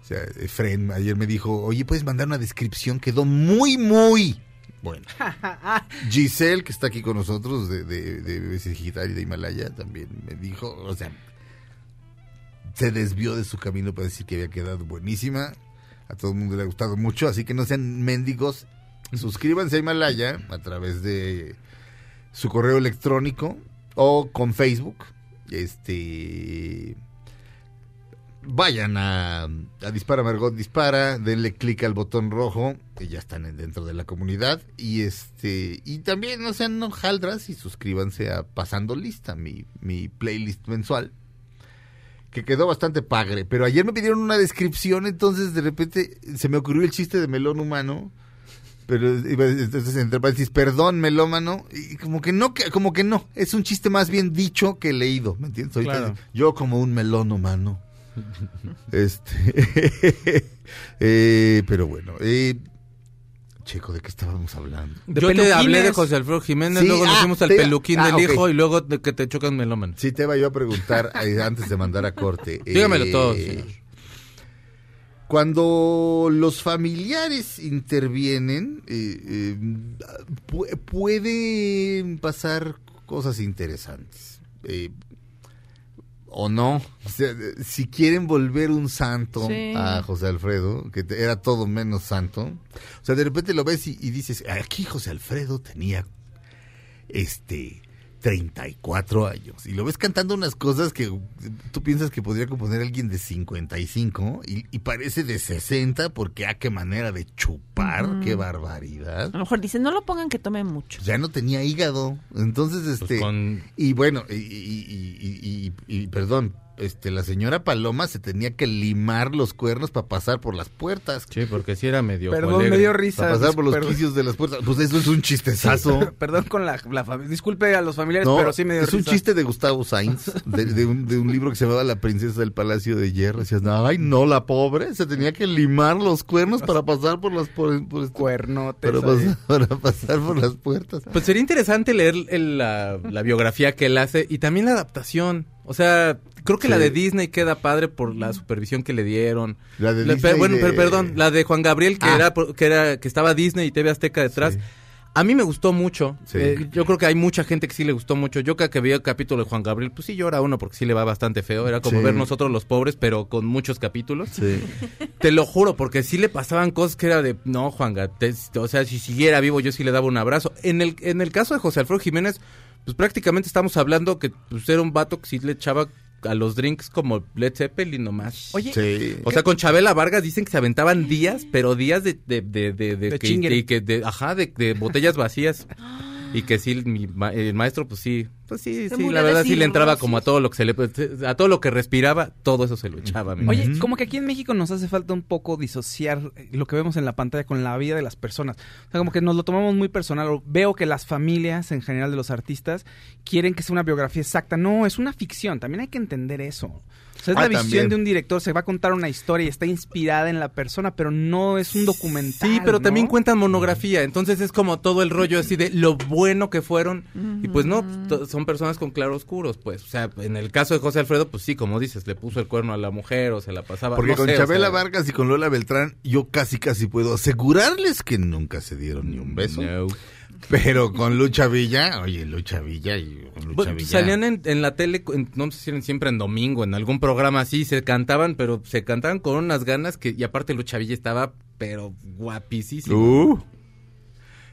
O sea, Efren ayer me dijo, oye, puedes mandar una descripción, quedó muy, muy bueno. Giselle, que está aquí con nosotros de, de, de BBC Digital y de Himalaya, también me dijo, o sea, se desvió de su camino para decir que había quedado buenísima. A todo el mundo le ha gustado mucho, así que no sean mendigos. Suscríbanse a Himalaya a través de su correo electrónico o con Facebook. Este vayan a, a Dispara Margot Dispara, denle clic al botón rojo, que ya están en- dentro de la comunidad y este y también no sean hojaldras y suscríbanse a Pasando Lista, mi, mi playlist mensual que quedó bastante pagre, pero ayer me pidieron una descripción, entonces de repente se me ocurrió el chiste de melón humano. Pero iba a decir, entonces entre paréntesis, perdón, melómano, y como que no, como que no, es un chiste más bien dicho que leído, ¿me entiendes? Ahorita Claro. yo como un melón humano. este eh, pero bueno, eh, Checo, ¿de qué estábamos hablando? De Yo te peluquines. hablé de José Alfredo Jiménez, Sí, luego nos ah, fuimos al te iba- peluquín ah, del hijo y luego de que te chocan melómano. Sí, te iba yo a preguntar eh, antes de mandar a corte. Dígamelo eh, todo, señor. Cuando los familiares intervienen, eh, eh, pu- pueden pasar cosas interesantes. O no. O sea, si quieren volver un santo Sí. a José Alfredo, que era todo menos santo, o sea, de repente lo ves y, y dices, aquí José Alfredo tenía este 34 años y lo ves cantando unas cosas que tú piensas que podría componer alguien de 55 y, y parece de 60 porque ah, qué manera de chupar, qué barbaridad. A lo mejor dicen, no lo pongan que tome mucho. Ya no tenía hígado, entonces este Pues con- y bueno y, y- y- y- y- y, perdón, este la señora Paloma se tenía que limar los cuernos para pasar por las puertas. Sí, porque sí era medio Perdón, colega. me dio risa. Para pasar por los quicios de las puertas. Pues eso es un chistezazo. Perdón con la, la familia. Disculpe a los familiares, No, pero sí me dio es un risa. chiste de Gustavo Sainz, de, de un, de un libro que se llamaba La princesa del palacio de hierro. Decías, ay, no, la pobre, se tenía que limar los cuernos para pasar por las por, por este- Cuernotes. para, pasar, para pasar por las puertas. Pues sería interesante leer el- la, la biografía que él hace y también la adaptación. O sea, creo que la de Disney queda padre por la supervisión que le dieron. La de La- Disney bueno, de- per- perdón, la de Juan Gabriel que Ah. era que era que estaba Disney y TV Azteca detrás. Sí. A mí me gustó mucho. Sí. Eh, yo creo que hay mucha gente que sí le gustó mucho. Yo cada que veía el capítulo de Juan Gabriel, pues sí llora uno porque sí le va bastante feo. Era como Sí. ver nosotros los pobres, pero con muchos capítulos. Sí. Te lo juro, porque sí le pasaban cosas que era de, no, Juan Gabriel, o sea, si siguiera vivo yo sí le daba un abrazo. En el, en el caso de José Alfredo Jiménez, pues prácticamente estamos hablando que pues, era un vato que sí le echaba a los drinks como Led Zeppelin nomás. Oye, Sí. O sea, con Chabela Vargas dicen que se aventaban días, pero días de... De, de, de, de De que, de- que de- ajá, de, de botellas vacías. Y que sí, mi ma- el maestro, pues sí, pues sí, Se sí, la verdad sí le entraba como a todo lo que se le, a todo lo que respiraba, todo eso se lo echaba. mi Oye, como que aquí en México nos hace falta un poco disociar eh, lo que vemos en la pantalla con la vida de las personas. O sea, como que nos lo tomamos muy personal. Veo que las familias en general de los artistas quieren que sea una biografía exacta. No, es una ficción. También hay que entender eso. O sea, es Ah, la visión también. de un director. Se va a contar una historia y está inspirada en la persona, pero no es un documental. Sí, pero ¿no? también cuentan monografía, entonces es como todo el rollo así de lo bueno que fueron y pues no, son personas con claroscuros, pues, o sea, en el caso de José Alfredo, pues sí, como dices, le puso el cuerno a la mujer o se la pasaba. Porque no con sé, o Chabela sea, Vargas y con Lola Beltrán, yo casi casi puedo asegurarles que nunca se dieron ni un beso. no. Pero con Lucha Villa, oye, Lucha Villa y Lucha Bueno, Villa. salían en, en la tele, en- no sé si eran siempre en domingo, en algún programa así, se cantaban, pero se cantaban con unas ganas que, y aparte Lucha Villa estaba, pero guapísimo. Uh.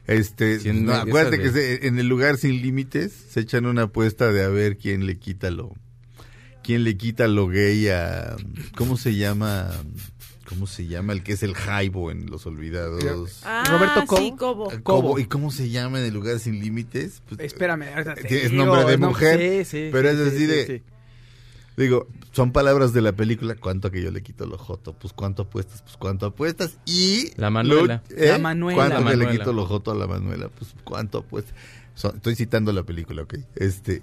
Este, Sí, no, acuérdate de- que se- en el lugar sin límites se echan una apuesta de a ver quién le quita lo quién le quita lo gay a ¿cómo se llama? ¿Cómo se llama el que es el Jaibo en Los Olvidados? Ah, Roberto Cobo. sí, Cobo. Eh, Cobo. ¿Y cómo se llama en el lugar sin límites? Pues, Espérame, ahorita te Tienes digo, nombre de no, mujer, sí, sí, pero sí, es sí, así sí, de- sí. Digo, son palabras de la película. ¿Cuánto que yo le quito lo joto? Pues cuánto apuestas, pues cuánto apuestas. Y. La Manuela. ¿eh? La Manuela. ¿Cuánto La que le quito lo joto a la Manuela? Pues cuánto apuestas. So- estoy citando la película, ¿ok? Este.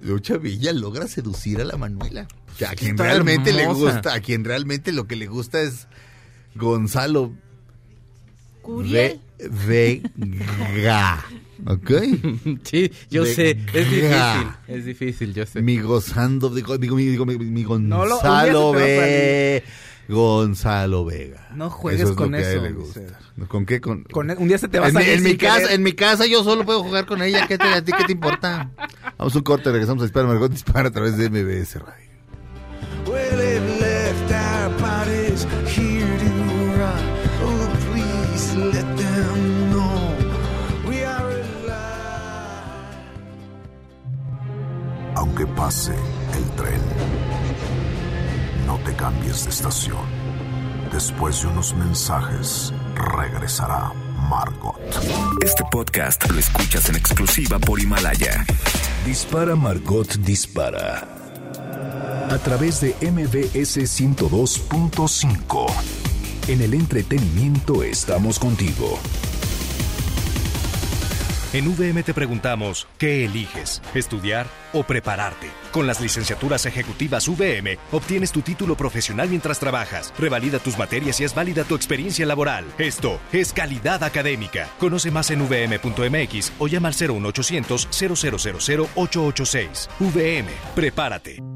Lucha Villa logra seducir a la Manuela. Que a quien Está realmente le gusta, a quien realmente lo que le gusta es Gonzalo. Curiel. Ve- Vega. ¿Ok? Sí, yo De- sé, es difícil, es difícil, yo sé. Mi gozando, digo, digo, mi, digo, mi, mi No, lo- Gonzalo un día se te va a Ve- Gonzalo Vega. No juegues es lo con que a él eso, le gusta. ¿Con qué? Con, un día se te va a en, mi- salir en mi casa, en mi casa yo solo puedo jugar con ella. ¿Qué te, ¿A ti qué te importa? Vamos a un corte, regresamos a Dispara Margot Dispara a través de MBS Radio. Well, it left our bodies here to rot. Oh, please let them know we are alive. Aunque pase el tren, no te cambies de estación. Después de unos mensajes, regresará Margot. Este podcast lo escuchas en exclusiva por Himalaya. Dispara Margot Dispara. A través de MBS 102.5. En el entretenimiento estamos contigo. En VM te preguntamos, ¿qué eliges? ¿Estudiar o prepararte? Con las licenciaturas ejecutivas VM obtienes tu título profesional mientras trabajas, revalida tus materias y es válida tu experiencia laboral. Esto es calidad académica. Conoce más en vm.mx o llama al 01800 0000 886. VM, prepárate.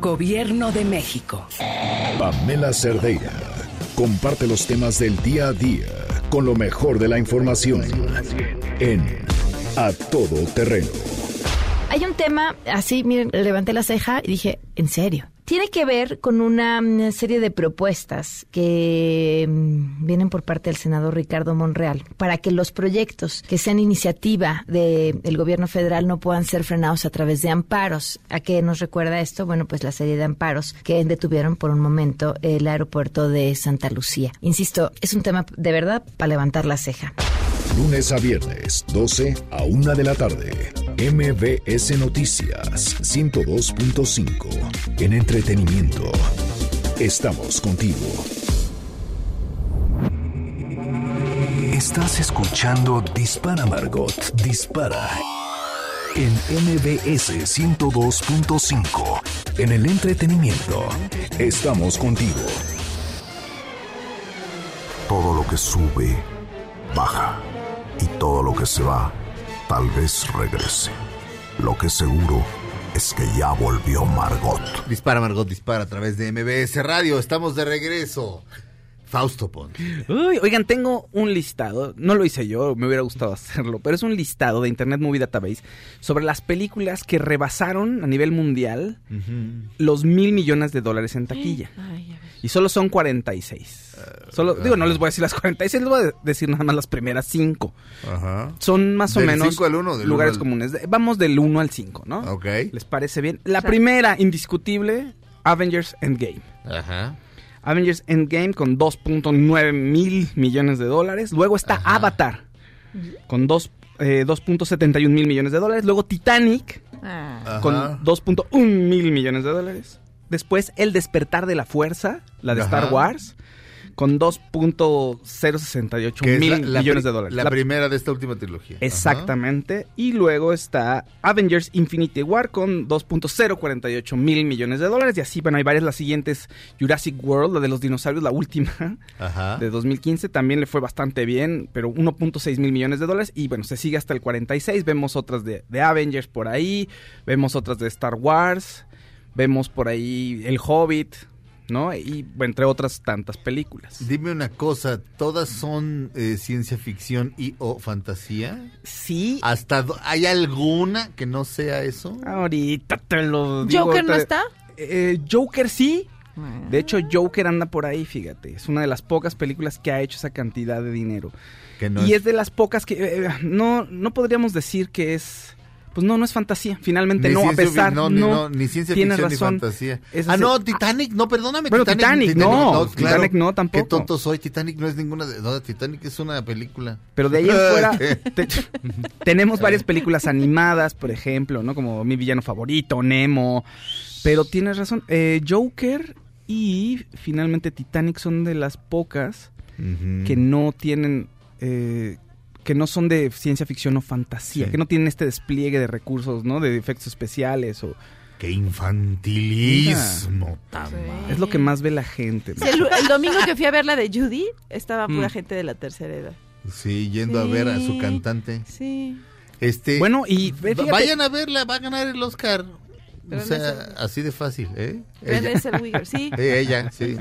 Gobierno de México. Pamela Cerdeira. Comparte los temas del día a día con lo mejor de la información. En A Todo Terreno. Hay un tema, así, miren, levanté la ceja y dije, ¿en serio? Tiene que ver con una serie de propuestas que mm, vienen por parte del senador Ricardo Monreal para que los proyectos que sean iniciativa del gobierno federal no puedan ser frenados a través de amparos. ¿A qué nos recuerda esto? Bueno, pues la serie de amparos que detuvieron por un momento el aeropuerto de Santa Lucía. Insisto, es un tema de verdad para levantar la ceja. Lunes a viernes, 12 a 1 de la tarde. MBS Noticias 102.5. En entretenimiento. Estamos contigo. Estás escuchando Dispara Margot. Dispara. En MBS 102.5. En el entretenimiento. Estamos contigo. Todo lo que sube, baja. Y todo lo que se va, tal vez regrese. Lo que seguro es que ya volvió Margot. Dispara Margot Dispara a través de MBS Radio. Estamos de regreso. Fausto Ponce. Uy, oigan, tengo un listado, no lo hice yo, me hubiera gustado hacerlo, pero es un listado de Internet Movie Database sobre las películas que rebasaron a nivel mundial los mil millones de dólares en taquilla. Y solo son 46. Solo, digo, no les voy a decir las 46, les voy a decir nada más las primeras 5. Ajá. Son más o ¿Del menos cinco al uno del lugares uno al- comunes. Vamos del 1 al 5, ¿no? Ok. ¿Les parece bien? La primera, indiscutible, Avengers Endgame. Ajá. Avengers Endgame con 2.9 mil millones de dólares. Luego está Avatar con dos, eh, 2.71 mil millones de dólares. Luego Titanic Ah. con Ajá. 2.1 mil millones de dólares. Después El Despertar de la Fuerza, la de Ajá. Star Wars, con 2.068 Que es mil la- millones de dólares. La, La- primera de esta última trilogía. Exactamente. Y luego está Avengers Infinity War con 2.048 mil millones de dólares. Y así, bueno, hay varias. Las siguientes, Jurassic World, la de los dinosaurios, la última, Ajá. de 2015, también le fue bastante bien, pero 1.6 mil millones de dólares. Y bueno, se sigue hasta el 46. Vemos otras de, de Avengers por ahí. Vemos otras de Star Wars. Vemos por ahí El Hobbit, ¿no? Y entre otras tantas películas. Dime una cosa, ¿todas son eh, ciencia ficción y o fantasía? Sí. ¿Hasta ¿Hay alguna que no sea eso? Ahorita te lo digo. ¿Joker no está? Eh, Joker sí. De hecho, Joker anda por ahí, fíjate. Es una de las pocas películas que ha hecho esa cantidad de dinero. Que no y es- es... de las pocas que... eh, no, no podríamos decir que es Pues no, no es fantasía. Finalmente Ni no, a pesar. no, ni, no, ni ciencia ficción razón. ni fantasía. Es ah, no, Titanic, no, perdóname. Bueno, Titanic, no, Titanic no, tampoco. Qué tonto soy, Titanic no es ninguna de... No, Titanic es una película. Pero de ahí en fuera te- tenemos varias películas animadas, por ejemplo, ¿no? Como Mi villano favorito, Nemo. Pero tienes razón, eh, Joker y finalmente Titanic son de las pocas que no tienen... eh, que no son de ciencia ficción o fantasía, Sí. que no tienen este despliegue de recursos, ¿no? De efectos especiales o... Qué infantilismo tan mal. Es lo que más ve la gente. ¿no? Sí, el, el domingo que fui a ver la de Judy, estaba pura Mm. gente de la tercera edad. Sí, yendo a ver a su cantante. Sí. Este, Bueno, y fíjate- vayan a verla, va a ganar el Oscar. Pero o sea, así de fácil, ¿eh? Zellweger, sí. Eh, ella, sí.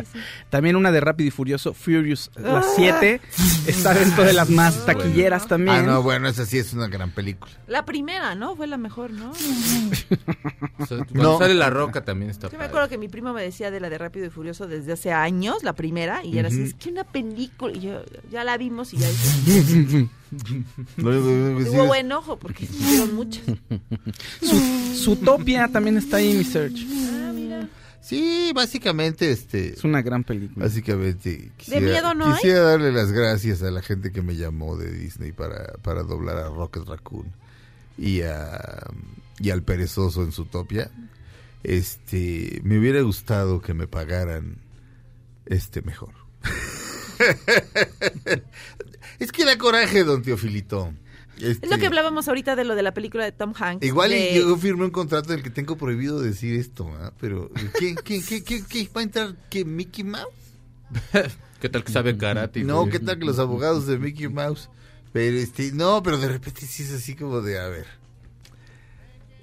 También una de Rápido y Furioso, Furious, las Ah. 7, está dentro de las más taquilleras también. Ah, no, bueno, esa sí es una gran película. La primera, ¿no? Fue la mejor, ¿no? O sea, cuando No. sale La Roca también está Yo me acuerdo que mi primo me decía de la de Rápido y Furioso desde hace años, la primera, y era así, es que una película, y yo, ya la vimos y ya tuvo buen ojo, porque hicieron muchas. Su, Zootopia también está ahí, mi search. Sí, básicamente, este... Es una gran película. Básicamente, quisiera, miedo no hay? quisiera darle las gracias a la gente que me llamó de Disney para, para doblar a Rocket Raccoon y, a, y al perezoso en Zootopia. Este, me hubiera gustado que me pagaran este mejor. es que da coraje, don Teofilito. Es lo Este, que hablábamos ahorita de lo de la película de Tom Hanks. Igual y de- yo firmé un contrato en el que tengo prohibido decir esto, ¿ah? pero ¿qué, qué, qué, qué, qué? va a entrar? ¿Qué, Mickey Mouse? ¿Qué tal que sabe karate? No, güey? ¿qué tal que los abogados de Mickey Mouse? Pero este, no, pero de repente sí es así como de, a ver.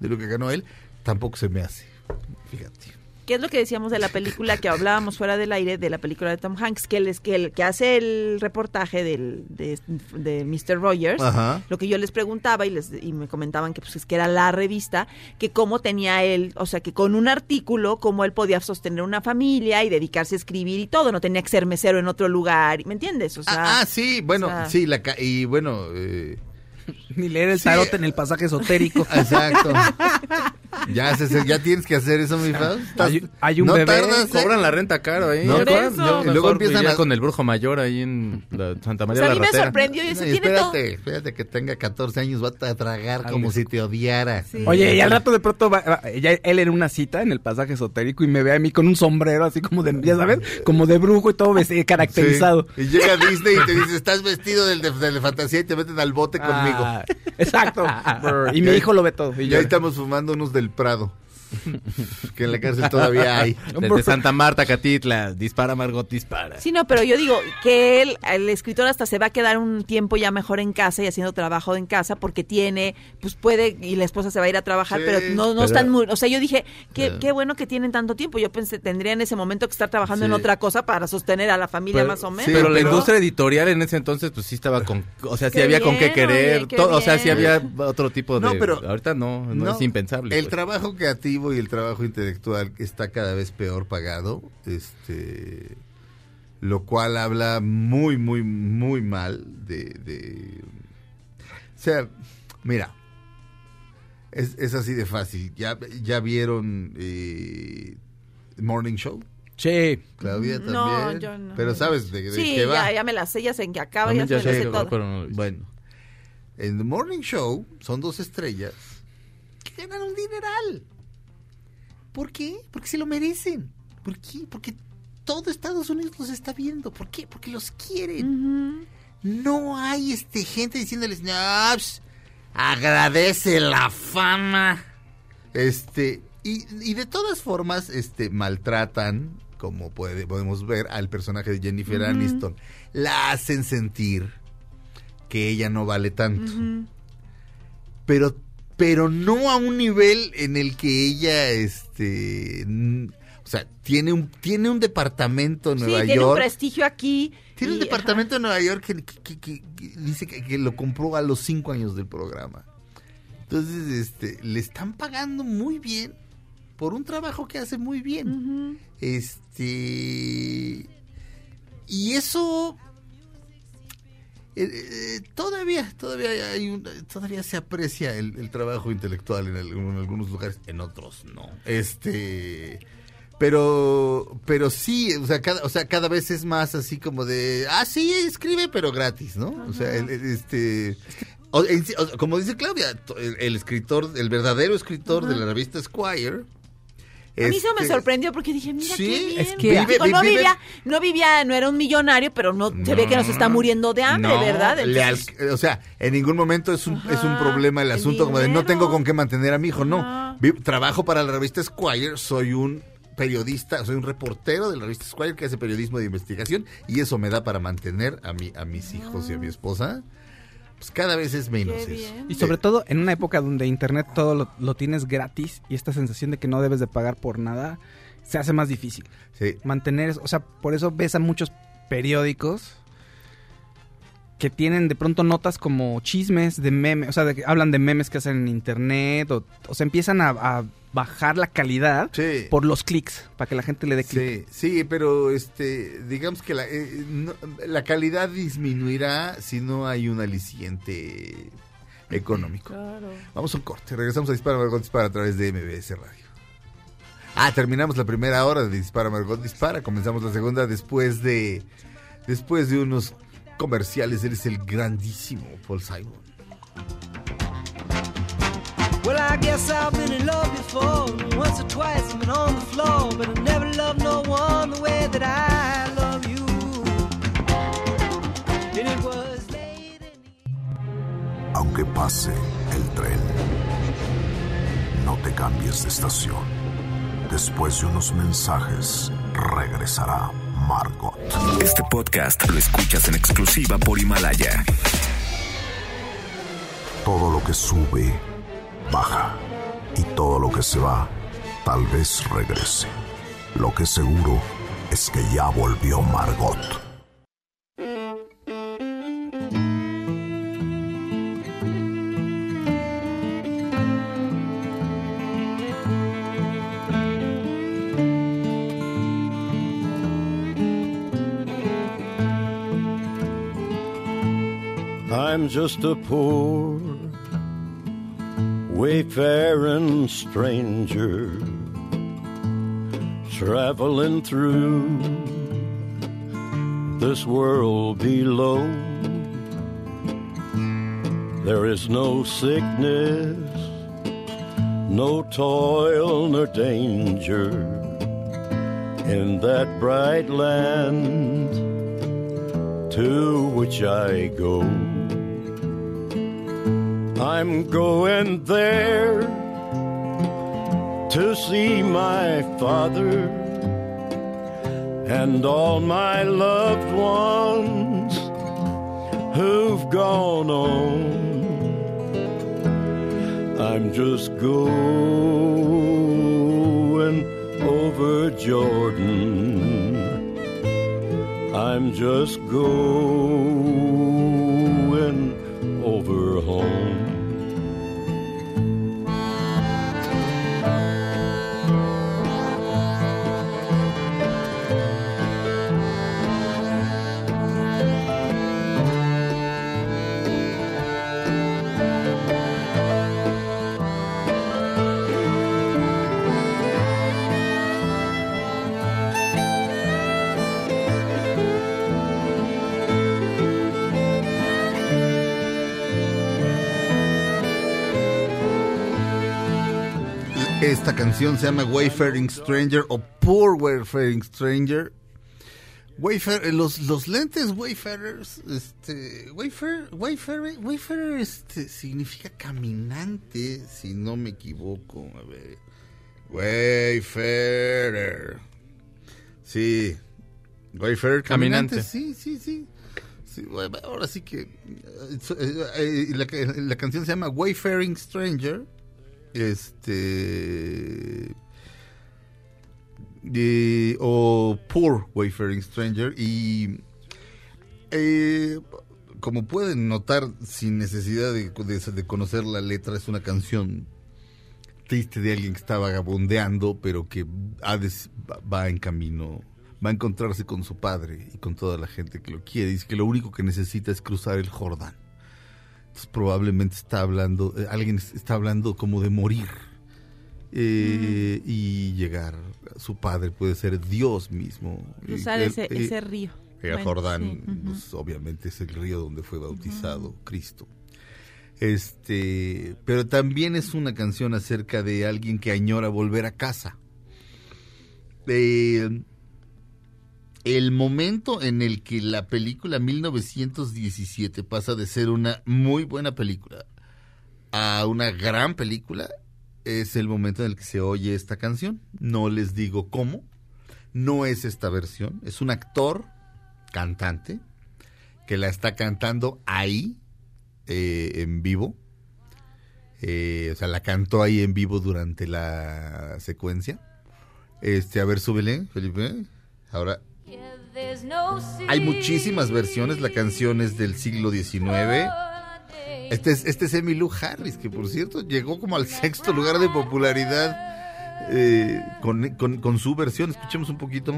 de lo que ganó él tampoco se me hace. Fíjate. ¿Qué es lo que decíamos de la película que hablábamos fuera del aire, de la película de Tom Hanks, que él es que, el, que hace el reportaje del, de, de Mr. Rogers? Ajá. Lo que yo les preguntaba y, les, y me comentaban que pues es que era la revista, que cómo tenía él, o sea, que con un artículo, cómo él podía sostener una familia y dedicarse a escribir y todo, no tenía que ser mesero en otro lugar, ¿me entiendes? O sea, Ah, ah, sí, bueno, o sea- sí, la y bueno, eh, Ni leer el tarot en el pasaje esotérico. exacto. ya, se- ya tienes que hacer eso, mi Faust. Hay- hay un no bebé, tardas, ¿eh? Cobran la renta caro ahí. No, Yo- por eso. yo Y luego empiezan a- con el brujo mayor ahí en la Santa o María sea, a la mí me sorprendió, No, tiene todo. espérate, espérate que tenga 14 años, va a tragar como si te odiara. Sí. Oye, y al rato de pronto va, va- ya él en una cita en el pasaje esotérico y me ve a mí con un sombrero así como de, ya sabes, como de brujo y todo vestido, caracterizado. Sí. Y llega Disney y te dice, estás vestido del de, de fantasía y te meten al bote conmigo. Ah, exacto. Y mi hijo lo ve todo. Y Y ahí estamos fumando unos del Prado. que en la cárcel todavía hay. Desde Santa Marta, Catitla. Dispara, Margot, dispara. Sí, no, pero yo digo que él, el escritor hasta se va a quedar un tiempo ya mejor en casa y haciendo trabajo en casa porque tiene, pues puede, y la esposa se va a ir a trabajar, Sí, pero no, no pero- están muy, o sea, yo dije, qué, Pero- qué bueno que tienen tanto tiempo. Yo pensé, tendría en ese momento que estar trabajando en otra cosa para sostener a la familia Pero- más o menos. sí, pero la industria editorial en ese entonces, pues sí estaba con. O sea, sí Qué había con qué querer. oye, qué todo- o sea, sí había otro tipo de. No, pero- ahorita no, no, No, es impensable. El pues. trabajo creativo y el trabajo intelectual está cada vez peor pagado, este, lo cual habla muy, muy, muy mal de, de- o sea, mira, es, es así de fácil. Ya, ya vieron eh, Morning Show, sí. Claudia No, también, yo no. pero sabes de, de sí, qué va. ya, ya me las sé, ya sé en que acaba, ya, ya me sé, sé todo. pero no. Bueno, en The Morning Show son dos estrellas que ganan un dineral. ¿Por qué? Porque se lo merecen. ¿Por qué? Porque todo Estados Unidos los está viendo. ¿Por qué? Porque los quieren. No hay este gente diciéndoles, no, pues, agradece la fama. Este, y, y de todas formas, este, maltratan, como puede, podemos ver, al personaje de Jennifer. Aniston. La hacen sentir que ella no vale tanto. Pero, pero no a un nivel en el que ella, este, o sea, tiene un, tiene un departamento en Sí, Nueva tiene un York. prestigio aquí. Tiene un departamento en Nueva York que, que- que- que- que dice que, que lo compró a los cinco años del programa. Entonces, este, le están pagando muy bien por un trabajo que hace muy bien. Este. Y eso. Eh, eh, todavía, todavía hay un- todavía se aprecia el, el trabajo intelectual en, algunos lugares, en otros no. Este, pero, pero sí, o sea, cada, o sea, cada vez es más así como de, ah, sí, escribe, pero gratis, ¿no? O sea, el- el- este, o- o- como dice Claudia, el escritor, el verdadero escritor de la revista Squire. A mí eso me este, sorprendió porque dije, mira Sí, qué bien. es que- Digo, Vive- no vivía, no vivía, no era un millonario, pero no se ve que nos está muriendo de hambre, No, ¿verdad? le Entonces, al- o sea, en ningún momento es un, es un problema el el asunto como de no tengo con qué mantener a mi hijo, no. Trabajo para la revista Squire, soy un periodista, soy un reportero de la revista Squire que hace periodismo de investigación y eso me da para mantener a mi a mis hijos y a mi esposa. Pues cada vez es menos eso. Y sobre todo en una época donde internet todo lo, lo tienes gratis y esta sensación de que no debes de pagar por nada se hace más difícil. Sí. Mantener, eso- o sea, por eso ves a muchos periódicos que tienen de pronto notas como chismes de memes, o sea, de que hablan de memes que hacen en internet o, o sea, empiezan a, a bajar la calidad Sí. por los clics, para que la gente le dé clic. Sí, sí, pero este, digamos que la, eh, no- la calidad disminuirá si no hay un aliciente económico. Vamos a un corte, regresamos a Dispara Margot Dispara a través de MBS Radio. Ah, terminamos la primera hora de Dispara Margot Dispara, comenzamos la segunda después de después de unos comerciales, él es el grandísimo Paul Simon. Well, I guess I've been in love before. Once or twice I've been on the floor, but I never loved no one the way that I love you. And it was Aunque pase el tren, no te cambies de estación. Después de unos mensajes, regresará Margot. Este podcast lo escuchas en exclusiva por Himalaya. Todo lo que sube, baja. Y todo lo que se va, tal vez regrese. Lo que seguro es que ya volvió Margot. I'm just a poor wayfaring stranger traveling through this world below. There is no sickness, no toil nor danger in that bright land to which I go. I'm going there to see my father and all my loved ones who've gone on. I'm just going over Jordan. I'm just going over home. Esta canción se llama Wayfaring Stranger o Poor Wayfaring Stranger. Wayfair, eh, los, los lentes Wayfarers, este, Wayfair, Wayfarer, Wayfarer, este, significa caminante, si no me equivoco, a ver, Wayfarer, sí, Wayfarer, caminante, Caminante. sí, sí, sí, Sí, ahora sí que... eh, eh, la canción se llama Wayfaring Stranger. Este... eh, o Poor Wayfaring Stranger. Y... eh, como pueden notar, sin necesidad de, de- de conocer la letra, es una canción triste de alguien que está vagabundeando, pero que va en camino, va a encontrarse con su padre y con toda la gente que lo quiere. Dice que lo único que necesita es cruzar el Jordán. Entonces probablemente está hablando, eh, alguien es- está hablando como de morir eh, y llegar. Su padre puede ser Dios mismo. Cruzar ese, eh, ese río. el Bueno, Jordán, sí, pues, obviamente es el río donde fue bautizado Cristo. Este, pero también es una canción acerca de alguien que añora volver a casa. Eh, el momento en el que la película 1917 pasa de ser una muy buena película a una gran película es el momento en el que se oye esta canción. No les digo cómo. No es esta versión. Es un actor, cantante, que la está cantando ahí, eh, en vivo. Eh, o sea, la cantó ahí en vivo durante la secuencia. Este, a ver, súbele, Felipe. Ahora, hay muchísimas versiones. La canción es del siglo XIX. Este es, este es Emmylou Harris, que por cierto llegó como al sexto lugar de popularidad eh, con, con- con su versión. Escuchemos un poquito.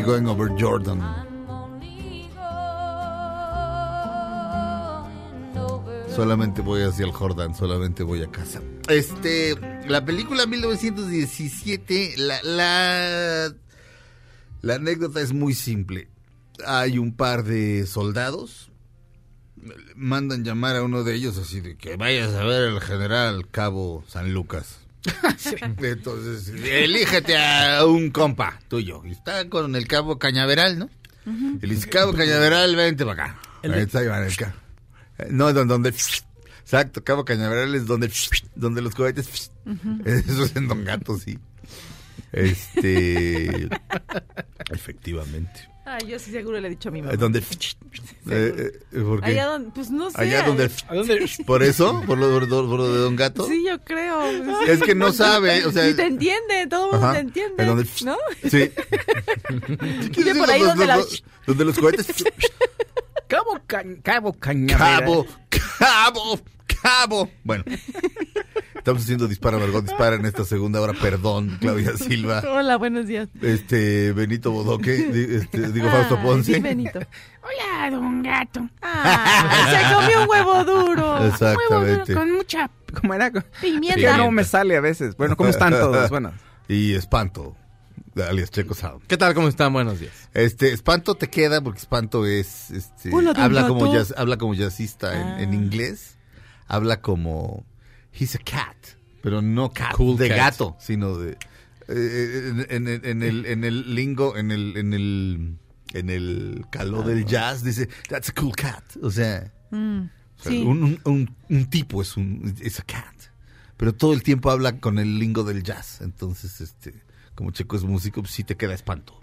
Only going over Jordan. Solamente voy hacia el Jordan, solamente voy a casa. Este, la película 1917, la, la, la anécdota es muy simple. Hay un par de soldados, mandan llamar a uno de ellos así de que vayas a ver al general Cabo San Lucas. Entonces, elígete a un compa tuyo. Está con el cabo Cañaveral, ¿no? Dice, cabo Cañaveral, vente para acá. El- Ahí está Iván, el ca- No, don- donde... Exacto, cabo Cañaveral es donde, donde los cohetes... Eso es en Don Gato, sí. Este... Efectivamente. Ay, yo sí seguro le he dicho a mi mamá. Eh, Donde... Eh, eh, ¿Por qué? Allá donde, pues no sé. Allá donde... ¿Por eso? ¿Por lo, por lo- por lo de Don Gato? Sí, yo creo. Es que no sabe, o sea- Y te entiende, todo el mundo Ajá. te entiende. ¿En dónde? ¿No? Sí. Vive por ahí donde los- la... donde los cohetes... Cabo, Ca- Cabo Cañaveral. Cabo, cabo, cabo. Bueno, estamos haciendo dispara, Margot, dispara en esta segunda hora. Perdón, Claudia Silva. Hola, buenos días. Este, Benito Bodoque, este, digo Fausto Ponce. sí, Benito. Hola, don gato. Ah, se comió un huevo duro. Exactamente. Con mucha ¿Cómo era? Pimienta. Ya no me sale a veces. Bueno, ¿cómo están todos? Bueno. Y Espanto, alias Checo Sound. ¿Qué tal? ¿Cómo están? Buenos días. Este, Espanto te queda porque Espanto es, este, habla como jazz, habla como jazzista en, Ah. en inglés. Habla como he's a cat, pero no cat Cool de cat. gato, sino de eh, en, en- en el en el lingo, en el en el en el calor del jazz dice that's a cool cat, o sea, Mm, o sea, sí. un, un- un- un tipo es un es a cat, pero todo el tiempo habla con el lingo del jazz, entonces este como Checo es músico, pues sí te queda espanto.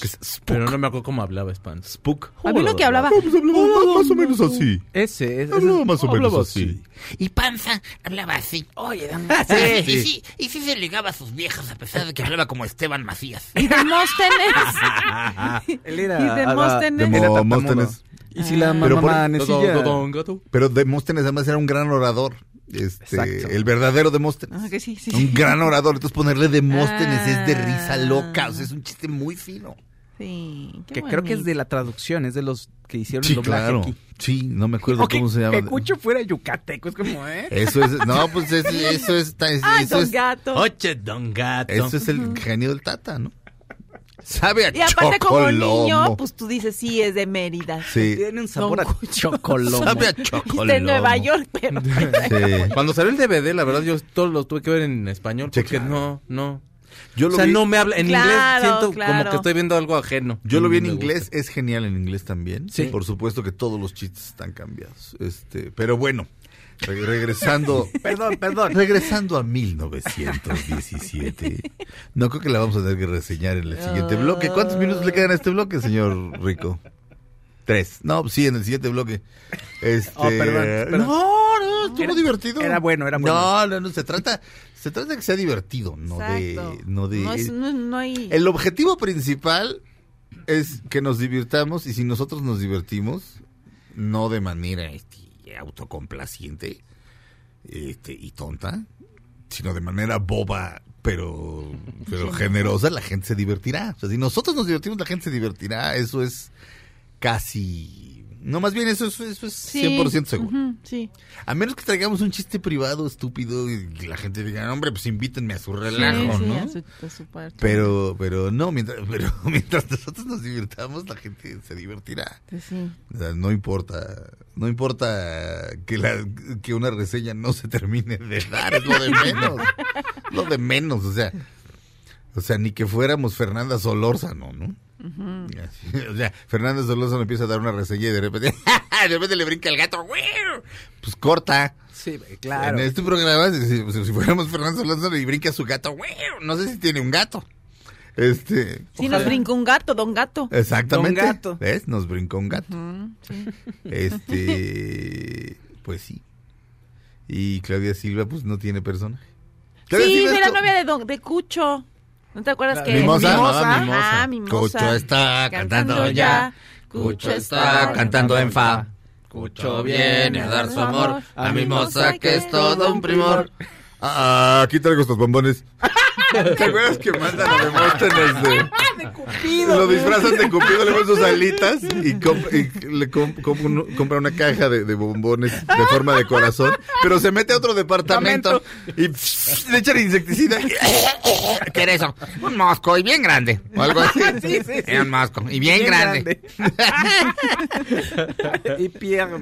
Que es spook. Pero no me acuerdo cómo hablaba Spanish. Spook. A mí lo que hablaba... Hablaba más o menos así. Ese, ese, Hablaba más o menos así. Y Panza hablaba así. Oye, Sí. Y sí, y sí se ligaba a sus viejas a pesar de que hablaba como Esteban Macías. Y Demóstenes. Él era... Y Demóstenes. Demóstenes. Y si la mamá. Pero Demóstenes además era un gran orador. Este, Exacto. el verdadero Demóstenes. Ah, que sí, sí. Un gran orador. Entonces ponerle Demóstenes es de risa Ah. loca. O sea, es un chiste muy fino. Sí, qué Que creo que es bonito. de la traducción, es de los que hicieron Sí, el doblaje claro. aquí. Sí, no me acuerdo O que, cómo se llama. que Cucho fuera yucateco, es como, ¿eh? Eso es, no, pues es- eso es, es- Ay, eso don es, gato. Oye, don gato. eso es el genio del Tata, ¿no? Sabe a Y aparte como chocolomo. niño, pues tú dices, sí, es de Mérida. Sí. Tiene un sabor Don a chocolomo. Sabe a chocolomo. en Nueva York, pero... Sí. Cuando salió el DVD, la verdad, yo todo lo tuve que ver en español Sí, porque claro. no, no. Yo o sea, vi- no me habla. En Claro, inglés siento como que estoy viendo algo ajeno. Yo lo vi en gusta. inglés, es genial en inglés también. Sí. Por supuesto que todos los chistes están cambiados. Este, pero bueno, re- regresando, Perdón, perdón. regresando a 1917. No creo que la vamos a tener que reseñar en el siguiente bloque. ¿Cuántos minutos le quedan a este bloque, señor Rico? Tres. No, sí, en el siguiente bloque. Este, Oh, perdón, perdón. No, no, estuvo Era- divertido. era bueno, era bueno. No, no, no, se trata, se trata de que sea divertido, no Exacto. de, no de. No, es- no- no hay... El objetivo principal es que nos divirtamos y si nosotros nos divertimos, no de manera este, autocomplaciente este, y tonta, sino de manera boba, pero, pero generosa, la gente se divertirá. O sea, si nosotros nos divertimos, la gente se divertirá. Eso es casi... No, más bien eso, es- eso es Sí, 100% seguro. sí. A menos que traigamos un chiste privado estúpido y la gente diga, hombre, pues invítenme a su relajo, Sí, sí, ¿no? a su- a su parte. Pero, pero no, mientras, pero mientras nosotros nos divirtamos, la gente se divertirá. Pues sí. O sea, no importa, no importa que la, que una reseña no se termine de dar, es lo de menos. lo de menos, o sea, o sea, ni que fuéramos Fernanda Solórzano, ¿no? Así, O sea, Fernanda Solórzano empieza a dar una reseña y de repente, de repente le brinca el gato, pues corta. Sí, claro. En este programa, si, si- si fuéramos Fernando Solórzano y brinca su gato, no sé si tiene un gato. Este, Sí, nos brincó un gato, don gato. Exactamente. Don Gato. ¿Ves? Nos brincó un gato. Sí. Este, pues sí. Y Claudia Silva, pues no tiene personaje. Claudia Sí, Silva co- novia de, don, de Cucho. ¿No te acuerdas La- que Mimosa. Mimosa? Mimosa. Ah, Mimosa. Cucho está cantando ya. Cucho está cantando en fa. Cucho viene a dar su amor a Mimosa, que es todo un primor. Ah, aquí traigo estos bombones. ¿Te acuerdas que mandan a Demóstenes de... Lo disfrazan de Cupido, le ponen sus alitas y, comp- y le com- comp- uno- compra una caja de, de bombones de forma de corazón, pero se mete a otro departamento y le echan insecticida. ¿Qué era eso? Un mosco y bien grande. O algo así. Sí, sí, sí. Era un mosco y bien, grande. y Pierre,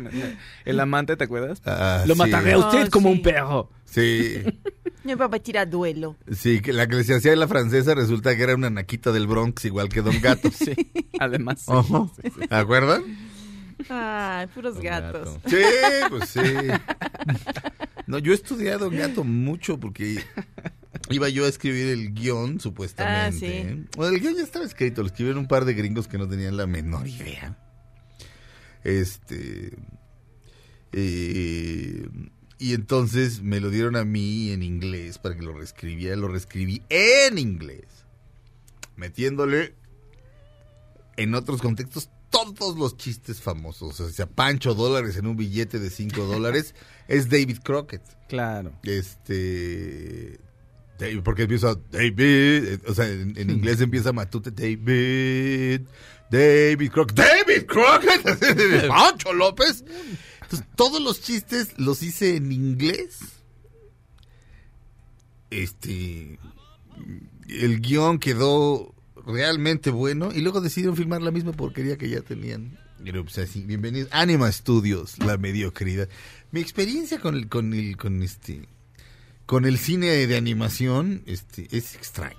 el amante, ¿te acuerdas? Ah, Lo sí. mataré a usted Oh, como sí. un perro. Sí, Mi papá tira duelo. sí, que la que se hacía la francesa resulta que era una naquita del Bronx, igual que Don Gato. Sí, además. sí. Ajá. ¿Se acuerdan? Ay, puros gatos. Sí, pues sí. No, yo he estudiado Don Gato mucho porque iba yo a escribir el guion, supuestamente. Ah, sí. Bueno, el guion ya estaba escrito, lo escribieron un par de gringos que no tenían la menor idea. Este. eh, y entonces me lo dieron a mí en inglés para que lo reescribiera. Lo reescribí en inglés, metiéndole en otros contextos todos los chistes famosos. O sea, Pancho dólares en un billete de 5 dólares es David Crockett. Claro. Este. David, porque empieza David. O sea, en, en inglés empieza Matute David. David Crockett. David Crockett. Pancho López. Todos los chistes los hice en inglés. Este. El guion quedó realmente bueno. Y luego decidieron filmar la misma porquería que ya tenían. Pero, pues, así, bienvenidos. Anima Studios, la mediocridad. Mi experiencia con el, con el, con este, con el cine de animación, este, es extraña.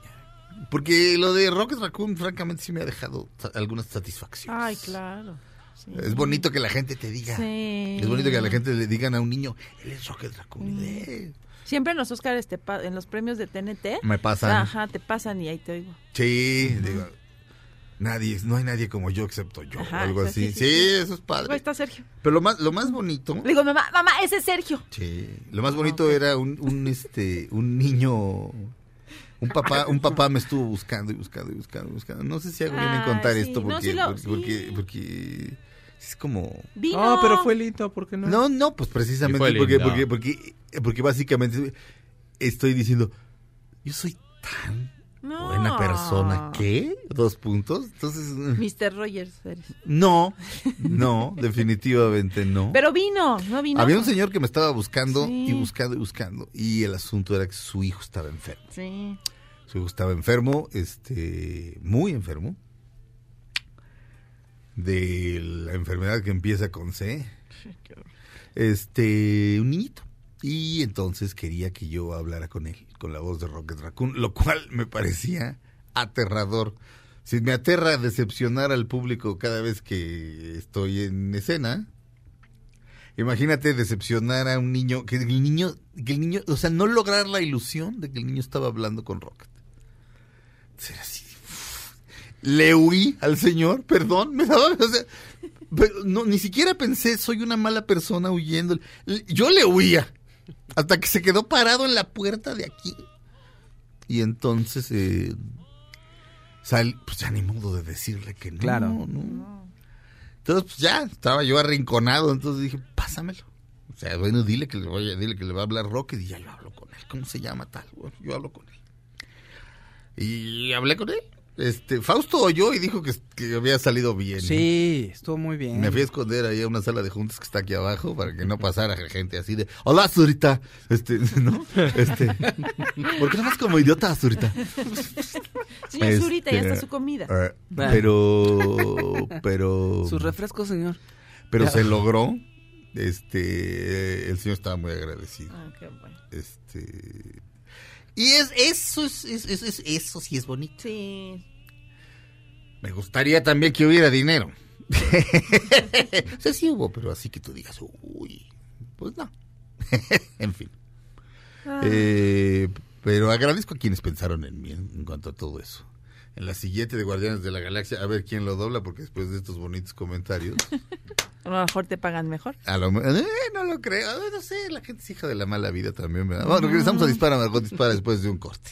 Porque lo de Rocket Raccoon, francamente, sí me ha dejado algunas satisfacciones. Ay, claro. Sí. Es bonito que la gente te diga. Sí. Es bonito que la gente le digan a un niño, él es Rocket Raccoon. Eh, Siempre en los Oscars, te pa- en los premios de TNT. Me pasan. Ajá, te pasan y ahí te oigo. Sí, digo, nadie, no hay nadie como yo excepto yo, Ajá, o algo así. sí, Sí, sí, sí. eso es Ahí padre. está Sergio. Pero lo más, lo más bonito, Le digo, mamá, mamá, ese es Sergio. sí, lo más bonito era un, un, este, un niño, un papá, un papá me estuvo buscando y buscando y buscando y buscando. No sé si hago bien en contar sí. esto No, porque, sí lo- porque, porque, sí. porque es como, Vino. No, pero fue lindo, ¿por qué no? no, no, pues precisamente porque, porque, porque, porque básicamente estoy diciendo, yo soy tan No. buena persona, ¿qué? Dos puntos, entonces. Mr. Rogers eres. No, no, definitivamente no. Pero vino, no vino. Había un señor que me estaba buscando Sí. y buscando y buscando. Y el asunto era que su hijo estaba enfermo. Sí. Su hijo estaba enfermo, este, muy enfermo, de la enfermedad que empieza con C. Este, un niñito. Y entonces quería que yo hablara con él, con la voz de Rocket Raccoon, lo cual me parecía aterrador. Si me aterra decepcionar al público cada vez que estoy en escena, imagínate decepcionar a un niño, que el niño, que el niño, o sea, no lograr la ilusión de que el niño estaba hablando con Rocket. Ser así. Le huí al señor, perdón, me daba, o sea, pero no, ni siquiera pensé, soy una mala persona huyendo. Yo le huía, hasta que se quedó parado en la puerta de aquí. Y entonces, eh, sal, pues ya ni modo de decirle que no. Claro. no. Entonces, pues ya, estaba yo arrinconado, entonces dije, pásamelo. O sea, bueno, dile que le voy a, dile que le va a hablar Rocket y ya yo hablo con él. ¿Cómo se llama tal? Bueno, yo hablo con él. Y hablé con él. Este, Fausto oyó y dijo que, que había salido bien. Sí, estuvo muy bien. Me fui a esconder ahí a una sala de juntas que está aquí abajo para que no pasara gente así de Hola Zurita. Este, ¿no? Este. ¿Por qué no más como idiota, Zurita? Señor Zurita, ya Este, está su comida. eh, pero. Pero. Sus refrescos, señor. Pero Ya. se logró. Este. El señor estaba muy agradecido. Ah, qué bueno. Este. Y es, eso es, es- es- es- eso sí es bonito. Sí. Me gustaría también que hubiera dinero. o sea, sí hubo, pero así que tú digas, uy, pues no. en fin. Ah. Eh, pero agradezco a quienes pensaron en mí en, cuanto a todo eso. En la siguiente de Guardianes de la Galaxia, a ver quién lo dobla, porque después de estos bonitos comentarios, A lo mejor te pagan mejor. a lo eh, no lo creo, no sé, la gente es hija de la mala vida también, ¿verdad? Bueno, regresamos a Dispara, Margot Dispara después de un corte.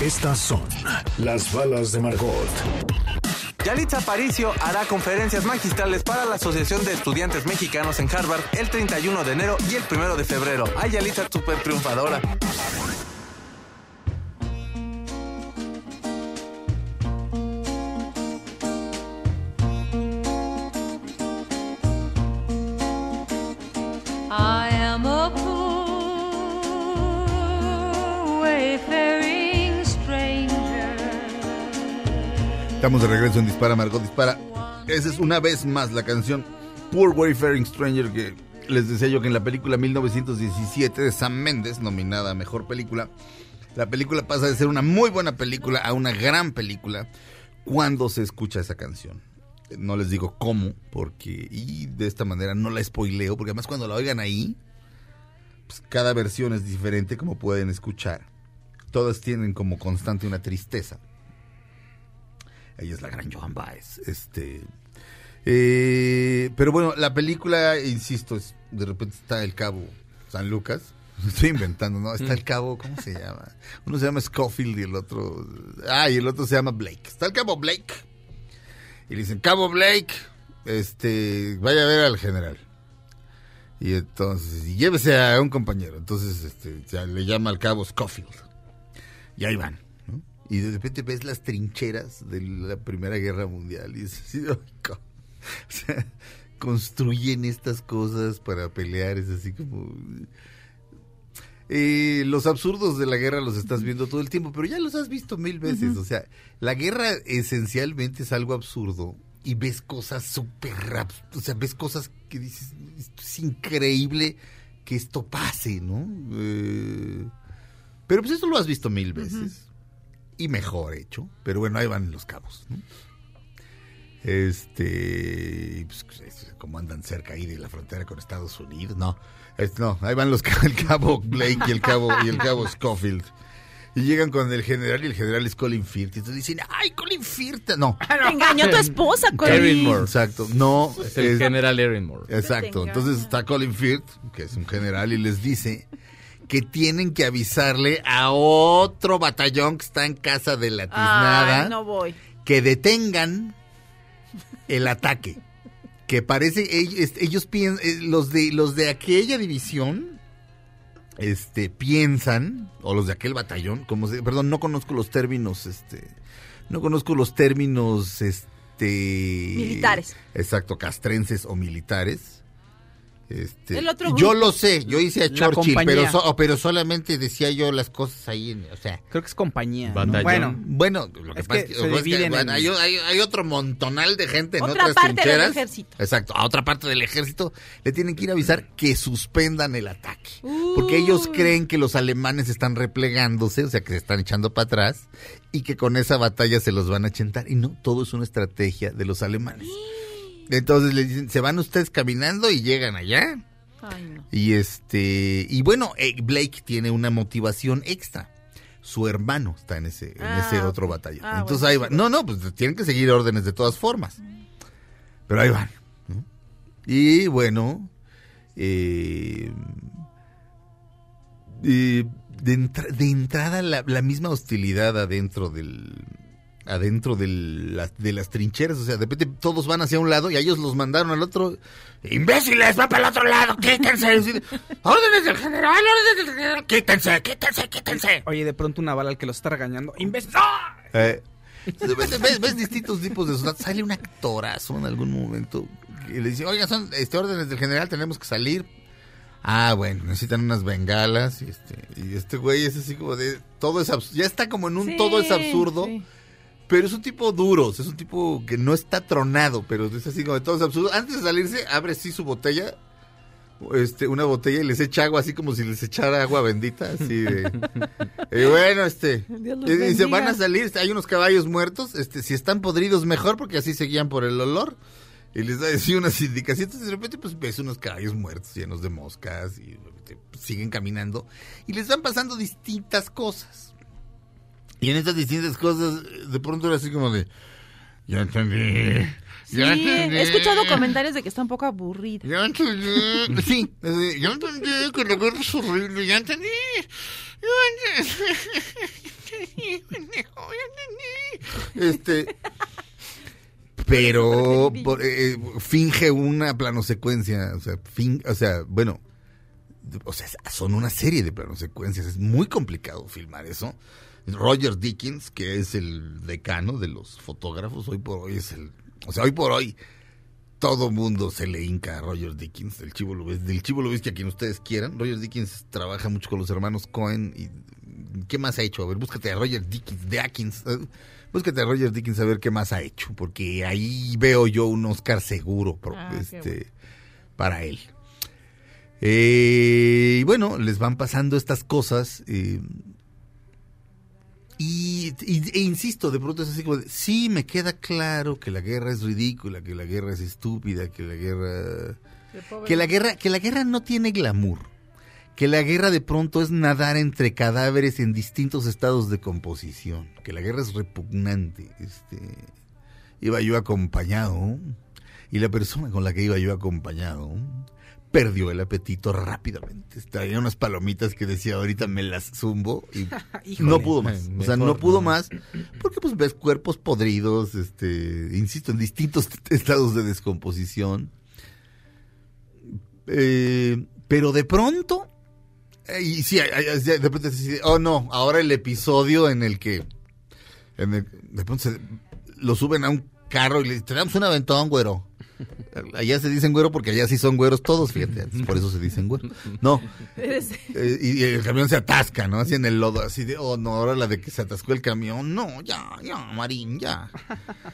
Estas son las balas de Margot. Yalitza Aparicio hará conferencias magistrales para la Asociación de Estudiantes Mexicanos en Harvard el 31 de enero y el 1 de febrero. Ay, Yalitza, súper triunfadora. Estamos de regreso en Dispara, Margot Dispara. Esa es una vez más la canción Poor Wayfaring Stranger que les decía yo que en la película 1917 de Sam Mendes, nominada a Mejor Película, la película pasa de ser una muy buena película a una gran película cuando se escucha esa canción. No les digo cómo, porque y de esta manera no la spoileo, porque además cuando la oigan ahí, pues cada versión es diferente como pueden escuchar. Todas tienen como constante una tristeza. Ella es la gran Joan Baez. Este, eh, pero bueno, la película, insisto, es, de repente está el cabo San Lucas. Estoy inventando, ¿no? Está el cabo, ¿cómo se llama? Uno se llama Scofield y el otro... Ah, y el otro se llama Blake. Está el cabo Blake. Y le dicen, cabo Blake, este, vaya a ver al general. Y entonces, y llévese a un compañero. Entonces, este, ya le llama al cabo Scofield. Y ahí van. Y de repente ves las trincheras de la Primera Guerra Mundial y dices, o sea, construyen estas cosas para pelear, es así como... Eh, los absurdos de la guerra los estás viendo todo el tiempo, pero ya los has visto mil veces. O sea, la guerra esencialmente es algo absurdo y ves cosas súper O sea, ves cosas que dices, esto es increíble que esto pase, ¿no? Eh, pero pues eso lo has visto mil veces. Y mejor hecho. Pero bueno, ahí van los cabos, ¿no? Este, pues, es como andan cerca ahí de la frontera con Estados Unidos, no, es- no, ahí van los el cabo Blake y el cabo y el cabo Scofield. Y llegan con el general y el general es Colin Firth. Y entonces dicen, ¡ay, Colin Firth! No. Te engañó tu esposa, Colin. Erin Moore. Exacto. No. Es el general Erin Moore. Exacto. Entonces está Colin Firth, que es un general, y les dice que tienen que avisarle a otro batallón que está en casa de la tiznada Ay, no voy. que detengan el ataque. Que parece ellos, ellos piensan, eh, los de los de aquella división, este, piensan o los de aquel batallón, como se, perdón, no conozco los términos, este, no conozco los términos, este, Militares. exacto, castrenses o militares. Este, El otro yo lo sé, yo hice a Churchill, pero, so- pero solamente decía yo las cosas ahí, en- o sea, Creo que es compañía. ¿no? Bueno, bueno, lo que Es pasa que es se que, dividen bueno, en- hay, hay- hay otro montonal de gente en Otra otras parte del trincheras. ejército. Exacto, a otra parte del ejército le tienen que ir a avisar que suspendan el ataque. Porque ellos creen que los alemanes están replegándose, o sea, que se están echando para atrás y que con esa batalla se los van a chentar. Y no, todo es una estrategia de los alemanes. Entonces le dicen, se van ustedes caminando y llegan allá. Ay, no. Y este, y bueno, eh, Blake tiene una motivación extra. Su hermano está en ese, en Ah, ese otro batallón. Ah, Entonces bueno, ahí sí, van. No, no, pues tienen que seguir órdenes de todas formas. Pero ahí van. ¿no? Y bueno, eh, eh, de, entra- de entrada la, la misma hostilidad adentro del adentro la- de las trincheras, o sea, de repente todos van hacia un lado y a ellos los mandaron al otro. ¡Imbéciles! ¡Va para el otro lado! ¡Quítense! ¡Órdenes del general! ¡Órdenes del general! ¡Quítense! ¡Quítense! ¡Quítense! oye, de pronto una bala al que lo está regañando. ¡Imbécil! Eh, ves, ves- ves distintos tipos de soldados. Sale un actorazo en algún momento y le dice, oiga, son este, órdenes del general, tenemos que salir. Ah, bueno, necesitan unas bengalas. Y este, y este güey es así como de, todo es abs- ya está como en un Sí, todo es absurdo. sí. Pero es un tipo duro, es un tipo que no está tronado, pero es así como de todo es absurdo. Antes de salirse, abre sí su botella, este, una botella y les echa agua así como si les echara agua bendita, así de... y bueno, este... Y bendiga. van a salir, hay unos caballos muertos, este, si están podridos mejor porque así se guían por el olor. Y les da así unas indicaciones, de repente pues ves unos caballos muertos llenos de moscas y este, siguen caminando y les van pasando distintas cosas. Y en estas distintas cosas, de pronto era así como de, ya entendí, Sí, ya entendí. he escuchado comentarios de que está un poco aburrida. Ya entendí. Sí, ya entendí que la guerra es horrible, ya entendí. Ya entendí. ya entendí. Este. Pero por- eh, finge una planosecuencia, o sea, fin, o sea, bueno, o sea, son una serie de planosecuencias, es muy complicado filmar eso. Roger Dickens, que es el decano de los fotógrafos, hoy por hoy es el, o sea, hoy por hoy todo mundo se le hinca a Roger Dickens, del Chivo Lubez, del Chivo Lubezki a quien ustedes quieran. Roger Dickens trabaja mucho con los hermanos Cohen y ¿qué más ha hecho? A ver, búscate a Roger Dickens, Dickens, eh, búscate a Roger Dickens a ver qué más ha hecho, porque ahí veo yo un Oscar seguro pro- Ah, este, para él. Eh, y bueno, les van pasando estas cosas. eh, y, y- e insisto, de pronto es así como, de, sí, me queda claro que la guerra es ridícula, que la guerra es estúpida, que la guerra... Que la guerra, que la guerra no tiene glamour. Que la guerra de pronto es nadar entre cadáveres en distintos estados de composición. Que la guerra es repugnante. Este, iba yo acompañado y la persona con la que iba yo acompañado perdió el apetito rápidamente. Traía unas palomitas que decía ahorita me las zumbo y Híjole. no pudo más. O sea, no pudo más porque pues ves cuerpos podridos, este, insisto, en distintos estados de descomposición. Eh, pero de pronto, eh, y sí, de repente se dice, oh no, ahora el episodio en el que en el- de pronto se- lo suben a un carro y le dicen, te damos un aventón, güero. Allá se dicen güero porque allá sí son güeros todos, fíjate, por eso se dicen güero. No, eh, y, el camión se atasca, ¿no? Así en el lodo, así de, oh no, ahora la de que se atascó el camión, no, ya, ya, Marín, ya.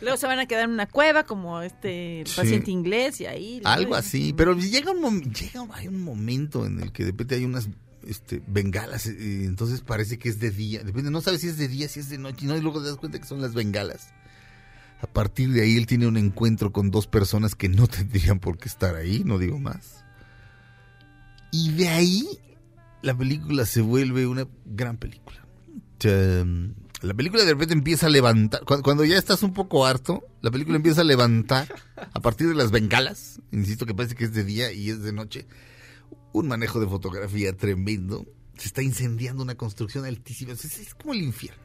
Luego se van a quedar en una cueva como este Sí. paciente inglés y ahí. Algo así, pero llega un, llega hay un momento en el que de repente hay unas este, bengalas, y entonces parece que es de día, depende, no sabes si es de día, si es de noche, ¿no? y luego te das cuenta que son las bengalas. A partir de ahí él tiene un encuentro con dos personas que no tendrían por qué estar ahí, no digo más. Y de ahí la película se vuelve una gran película. la película de repente empieza a levantar, cu- cuando, ya estás un poco harto, la película empieza a levantar a partir de las bengalas, insisto que parece que es de día y es de noche, un manejo de fotografía tremendo, se está incendiando una construcción altísima, es, como el infierno.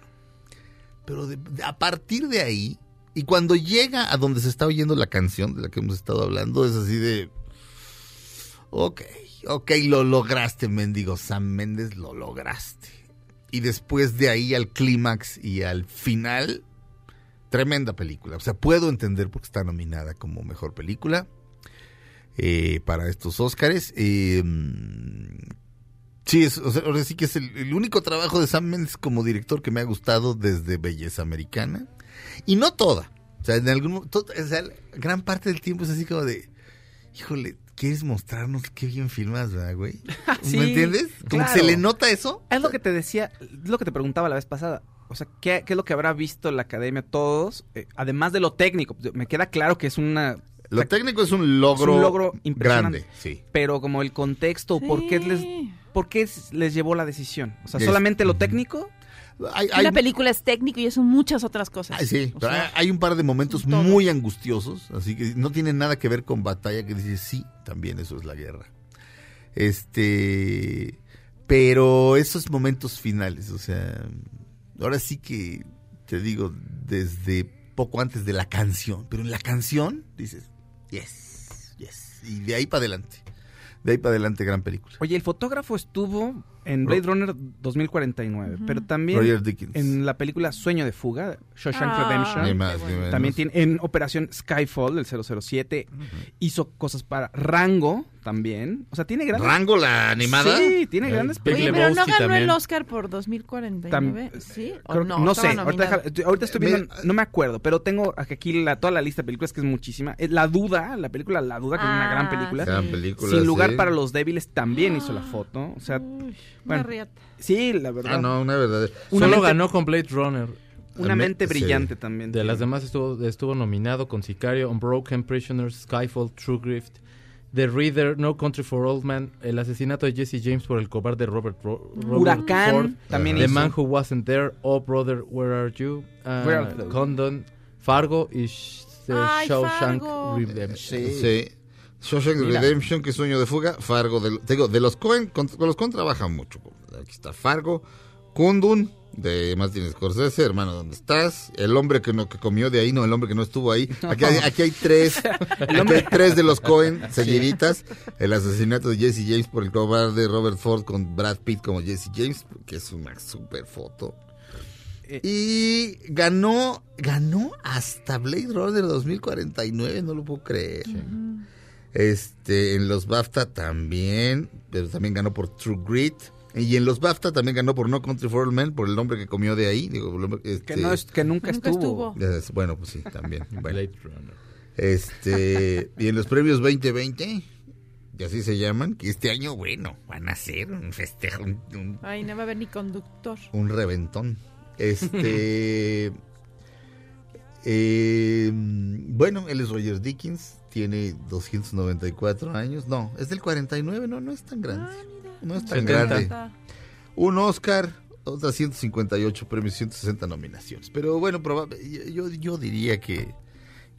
Pero a partir de ahí, y cuando llega a donde se está oyendo la canción de la que hemos estado hablando, es así de... Ok, ok, lo lograste, mendigo Sam Méndez, lo lograste. Y después de ahí al clímax y al final, tremenda película. O sea, puedo entender por qué está nominada como mejor película eh, para estos Óscares. Eh, sí, es, o ahora sí que es el, el único trabajo de Sam Mendes como director que me ha gustado desde Belleza Americana. Y no toda. O sea, en algún mo- to- o sea, gran parte del tiempo es así como de, híjole, ¿quieres mostrarnos qué bien filmas, verdad, güey? Sí, ¿Me entiendes? Como que se le nota eso. Es lo que te decía, es lo que te preguntaba la vez pasada. O sea, ¿qué, qué es lo que habrá visto la academia todos? Eh, además de lo técnico, me queda claro que es una... Lo técnico es un logro, es un logro impresionante. grande, sí. Pero como el contexto, ¿por qué les, por qué les llevó la decisión? O sea, Es- solamente lo técnico. Hay, Y la película es técnico y son muchas otras cosas. Ay, sí, pero sea, hay- hay un par de momentos muy angustiosos, así que no tiene nada que ver con batalla, que dices, sí, también eso es la guerra. Este, pero esos momentos finales, o sea, ahora sí que te digo, desde poco antes de la canción, pero en la canción dices, yes, yes, y de ahí para adelante, de ahí para adelante gran película. Oye, el fotógrafo estuvo en Blade Runner 2049, Ujú. pero también Roger Dickens. en la película Sueño de Fuga, Shawshank Ah, Redemption. Ni más, ni menos. También tiene en Operación Skyfall del 007 hizo cosas para Rango también. O sea, tiene grandes ¿Rango, la animada? Sí, tiene grandes Oye, películas. pero no ganó el Oscar por 2049, Tam- ¿sí? ¿O Creo- no, no, sé, ahorita, nominado. deja- ahorita estoy viendo, no me acuerdo, pero tengo aquí la, toda la lista de películas que es muchísima. Eh, La Duda, la película La Duda, que es una Ah, gran película. Gran película, Sin lugar sí. para los débiles también hizo la foto. O sea, Una bueno, riata. sí, la verdad. Ah, no, una verdad. Una Solo mente- ganó con Blade Runner. Una mente brillante también. De las demás estuvo, estuvo nominado con Sicario, Unbroken Prisoners, Skyfall, True Grift, The Reader, No Country for Old Men, El asesinato de Jesse James por el cobarde Robert, Ro- Robert Huracán Ford, también The hizo. Man Who Wasn't There, Oh Brother, Where Are You, uh, Where are those? Condon, Fargo y Sh- The Ay, Shawshank Fargo. Redemption. Sí. Shawshank Mira. Redemption, que sueño de fuga, Fargo, de, te digo, de los Cohen, con, con los Cohen trabajan mucho. Aquí está Fargo, Kundun, de Martin Scorsese, hermano, ¿dónde estás? El hombre que no que comió de ahí, no, el hombre que no estuvo ahí. Aquí hay, aquí hay tres, aquí hay tres de los Cohen seguiditas. El asesinato de Jesse James por el cobarde Robert Ford con Brad Pitt como Jesse James, que es una super foto. Y ganó, ganó hasta Blade Runner 2049, no lo puedo creer. Este, en los BAFTA también, pero también ganó por True Grit. Y en los BAFTA también ganó por No Country for Old Men, por el hombre que comió de ahí. Digo, el hombre, este, Que, no es, que nunca, Nunca estuvo. estuvo. es- Bueno, pues sí, también. Bueno. Este, y en los premios 2020, y así se llaman, que este año, bueno, van a ser un festejo, un, un- Ay, no va a haber ni conductor. un reventón. Este. eh, bueno, él es Roger Dickens, tiene 294 años. No, es del 49, no, no es tan grande. No es tan 70. grande. Un Oscar, otras 158 premios, 160 nominaciones. Pero bueno, probable, yo, yo diría que.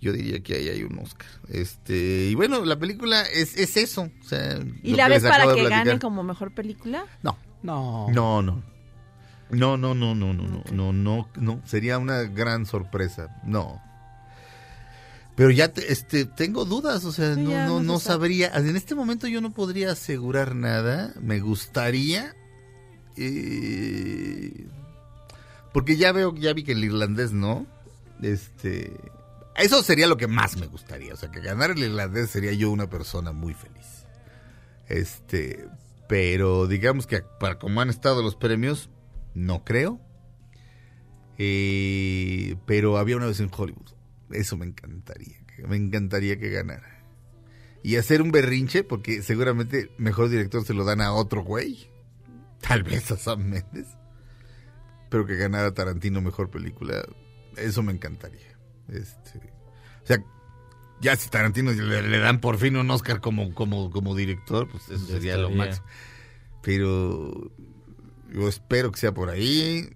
Yo diría que ahí hay un Oscar. Este, y bueno, la película es, es eso. o sea, ¿Y la ves para que platicar. gane como mejor película? No. No. No, no. No, no, no, no, no, no, no, no, no. Sería una gran sorpresa. No. Pero ya te- este, tengo dudas, o sea, Sí, no, no, no sabría. En este momento yo no podría asegurar nada. Me gustaría. eh, porque ya veo, ya vi que el irlandés no. Este. Eso sería lo que más me gustaría. O sea, que ganar el irlandés sería yo una persona muy feliz. Este. Pero digamos que para como han estado los premios, no creo. Eh, pero había una vez en Hollywood. Eso me encantaría. Me encantaría que ganara. Y hacer un berrinche, porque seguramente mejor director se lo dan a otro güey. Tal vez a Sam Mendes. Pero que ganara Tarantino mejor película. Eso me encantaría. Este, o sea, ya si Tarantino le, le dan por fin un Oscar como, como, como director, pues eso sería lo máximo. Pero yo espero que sea por ahí.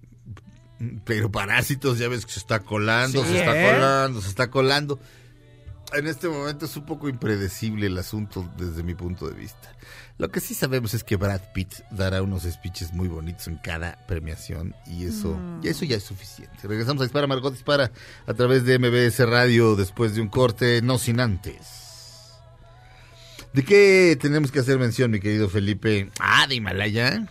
Pero Parásitos ya ves que se está colando, Sí, se está ¿eh? colando, se está colando. En este momento es un poco impredecible el asunto desde mi punto de vista. Lo que sí sabemos es que Brad Pitt dará unos speeches muy bonitos en cada premiación y eso, y eso ya es suficiente. Regresamos a Dispara Margot Dispara a través de MBS Radio después de un corte, no sin antes. ¿De qué tenemos que hacer mención, mi querido Felipe? Ah, de Himalaya.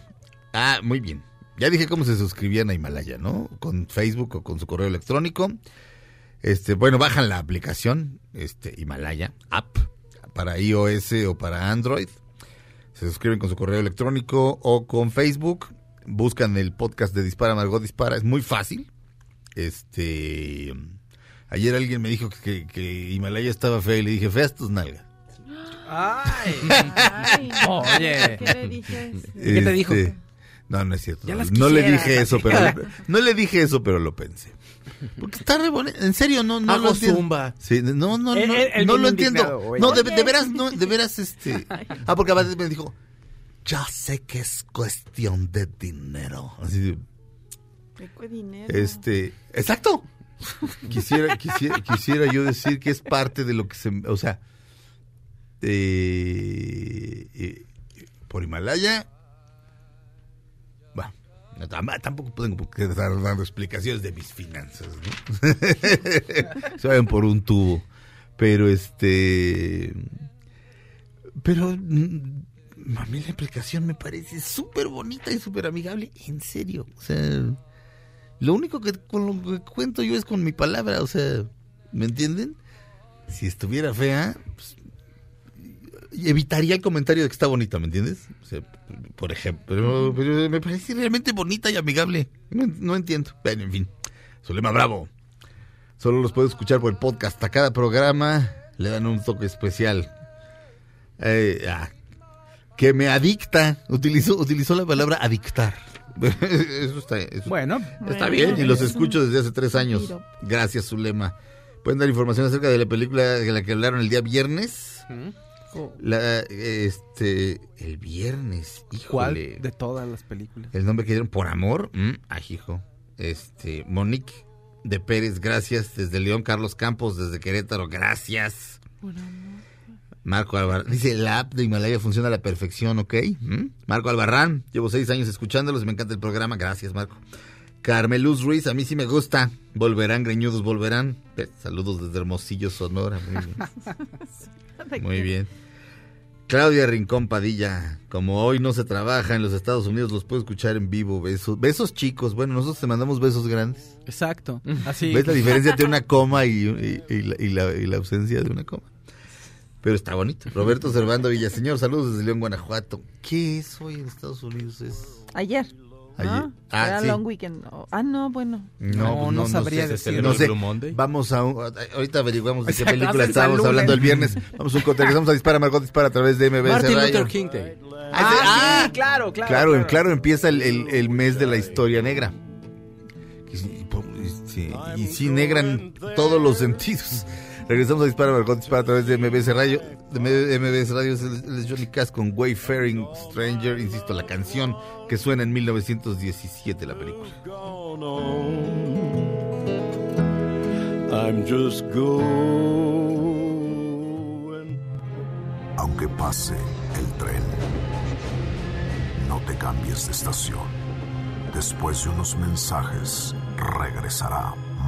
Ah, muy bien. Ya dije cómo se suscribían a Himalaya, ¿no? Con Facebook o con su correo electrónico. Este, bueno, bajan la aplicación, este, Himalaya, app, para iOS o para Android. Se suscriben con su correo electrónico o con Facebook. Buscan el podcast de Dispara Margot Dispara. Es muy fácil. Este, ayer alguien me dijo que, que Himalaya estaba fea y le dije, feas tus nalgas. Ay. Oye. ¿Qué le dices? ¿Qué te dijo? Este, No, no es cierto. Ya No, las no le dije eso, pero no le dije eso, pero lo pensé. Porque está re bonito. En serio, no, no Hago lo entiendo. zumba. Sí, no, no, no bien lo entiendo. No, de, veras, no, de veras, este. Ah, porque me dijo, ya sé que es cuestión de dinero. Así de, dinero. este, exacto. Quisiera, quisiera, quisiera yo decir que es parte de lo que se, o sea, eh, eh, por Himalaya, tampoco tengo estar dando explicaciones de mis finanzas, ¿no? se vayan por un tubo, pero este, pero mm, a mí la aplicación me parece súper bonita y súper amigable, en serio, o sea, lo único que con lo que cuento yo es con mi palabra, o sea, ¿me entienden? Si estuviera fea, pues, evitaría el comentario de que está bonita, ¿me entiendes? O sea, por ejemplo, pero, pero me parece realmente bonita y amigable. No, no entiendo. Bueno, en fin. Solema Bravo. Solo los puedo escuchar por el podcast. A cada programa le dan un toque especial. Eh, ah, que me adicta. Utilizó, utilizó la palabra adictar. Eso está, eso Bueno, Está Bueno, bien, y los es escucho desde hace tres años. Gracias, Zulema. ¿Pueden dar información acerca de la película de la que hablaron el día viernes? La, este, el viernes, ¿cuál híjole. de todas las películas? El nombre que dieron, Por Amor, mm, ay, hijo. Este, Monique de Pérez, gracias. Desde León, Carlos Campos, desde Querétaro, gracias. Marco Albarrán, dice, la app de Himalaya funciona a la perfección, ¿ok? ¿Mm? Marco Albarrán, llevo seis años escuchándolos y me encanta el programa, gracias Marco. Carmeluz Ruiz, a mí sí me gusta. Volverán, greñudos, volverán. Eh, Saludos desde Hermosillo, Sonora. Muy bien. Muy bien. Claudia Rincón Padilla, como hoy no se trabaja en los Estados Unidos, los puedo escuchar en vivo. Besos, besos chicos. Bueno, nosotros te mandamos besos grandes. Exacto. Así. ¿Ves la diferencia entre una coma y, y- y la, y la- y la ausencia de una coma? Pero está bonito. Roberto Servando Villaseñor, saludos desde León, Guanajuato. ¿Qué es hoy en Estados Unidos? Es Ayer. Ayer. ¿no? Ah, Era sí. long weekend. Oh, Ah, no, bueno. No, no sabría sé, decir. No sé. Vamos a un- ahorita averiguamos de qué película estábamos hablando el viernes. Vamos a un corte, regresamos a Dispara, Margot Dispara a través de MBS Martin Radio. Luther King Day. Ah, sí, claro, claro. Claro, en claro empieza el, el- el mes de la historia negra. Y, sí, po- y sí, y sí, negra en todos los sentidos. Regresamos a Dispara, Margot Dispara a través de MBS Radio. De MBS Radio es el, Johnny Cash con Wayfaring Stranger, insisto, la canción que suena en 1917, la película. I'm just going. Aunque pase el tren, no te cambies de estación. Después de unos mensajes, regresará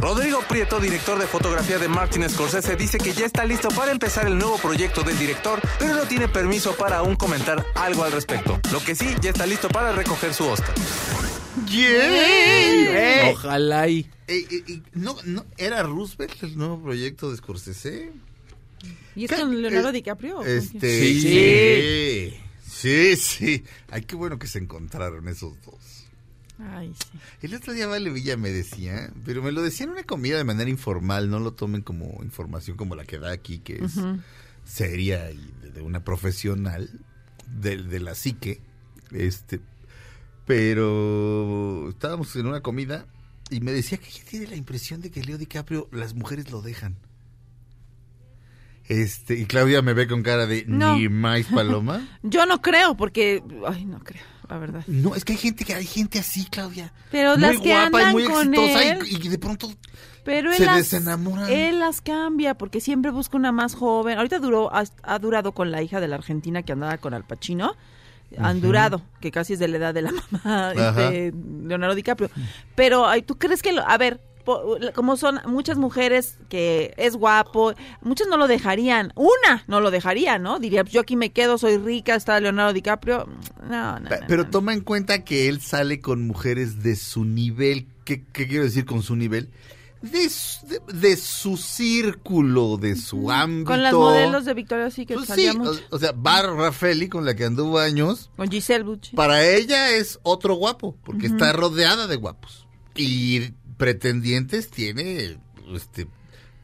Rodrigo Prieto, director de fotografía de Martin Scorsese, dice que ya está listo para empezar el nuevo proyecto del director, pero no tiene permiso para aún comentar algo al respecto. Lo que sí, ya está listo para recoger su Oscar. ¡Yeah! Ojalá y... Eh, eh, eh, no, no, ¿Era Roosevelt el nuevo proyecto de Scorsese? ¿Y es con Leonardo DiCaprio? Este, Sí. sí. Sí, sí. Ay, qué bueno que se encontraron esos dos. Ay, sí. El otro día Vale Villa me decía, pero me lo decía en una comida de manera informal, no lo tomen como información como la que da aquí, que es seria y de, de una profesional de, de la psique, este, pero estábamos en una comida y me decía que ella tiene la impresión de que Leo DiCaprio las mujeres lo dejan. Este, y Claudia me ve con cara de No. ni más paloma. Yo no creo, porque. Ay, no creo, la verdad. No, es que hay gente que hay gente así, Claudia. Pero muy las que guapa y andan muy con exitosa él. y, y de pronto Pero se las, desenamoran. él las cambia porque siempre busca una más joven. Ahorita duró, ha, ha durado con la hija de la Argentina que andaba con Al Pacino. Han durado, que casi es de la edad de la mamá de Leonardo DiCaprio. Pero, ay, ¿tú crees que, lo- a ver, como son muchas mujeres que es guapo, muchas no lo dejarían. Una no lo dejaría, ¿no? Diría, yo aquí me quedo, soy rica, está Leonardo DiCaprio. No, no, no, Pero no. toma en cuenta que él sale con mujeres de su nivel. ¿Qué, qué quiero decir con su nivel? De, su- de, de su círculo, de su ámbito. Con las modelos de Pues salía sí, mucho. o, o sea, Bar Raffaelli, con la que anduvo años, Con Giselle Bucci. para ella es otro guapo, porque está rodeada de guapos. Y pretendientes tiene, este,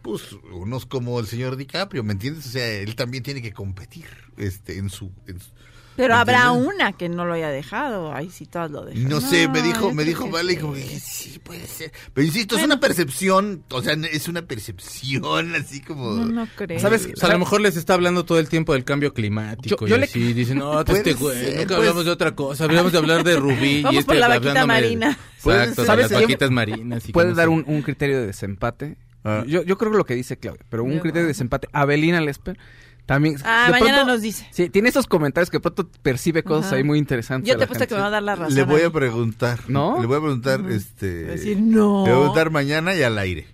pues, unos como el señor DiCaprio, ¿me entiendes? O sea, él también tiene que competir, este, en su... en su- Pero ¿me habrá entiendes? una que no lo haya dejado. Ay, sí, todas lo dejan. No sé, me dijo, me dijo, vale, como que dije, sí, puede ser. Pero insisto, es una percepción, o sea, es una percepción así como... No, no creo. ¿Sabes? O sea, a lo mejor les está hablando todo el tiempo del cambio climático. Yo- yo y le- así, dicen, no, Puede este güey, ser, nunca pues- hablamos de otra cosa, hablamos de hablar de Rubí. Vamos y este por la vaquita hablándome de- marina. Exacto, de las vaquitas marinas. y que Puede no dar sé. un, un criterio de desempate. Ah. Yo, yo creo que lo que dice Claudia, pero un criterio de desempate. Abelina Lesper también. Ah, de mañana pronto- nos dice. Sí, tiene esos comentarios que de pronto percibe cosas Ajá. ahí muy interesantes. Yo a te apuesto que me va a dar la razón. Le voy a preguntar, ¿No? Le voy a preguntar, Ujú. este... Decir, no. Le voy a preguntar mañana y al aire.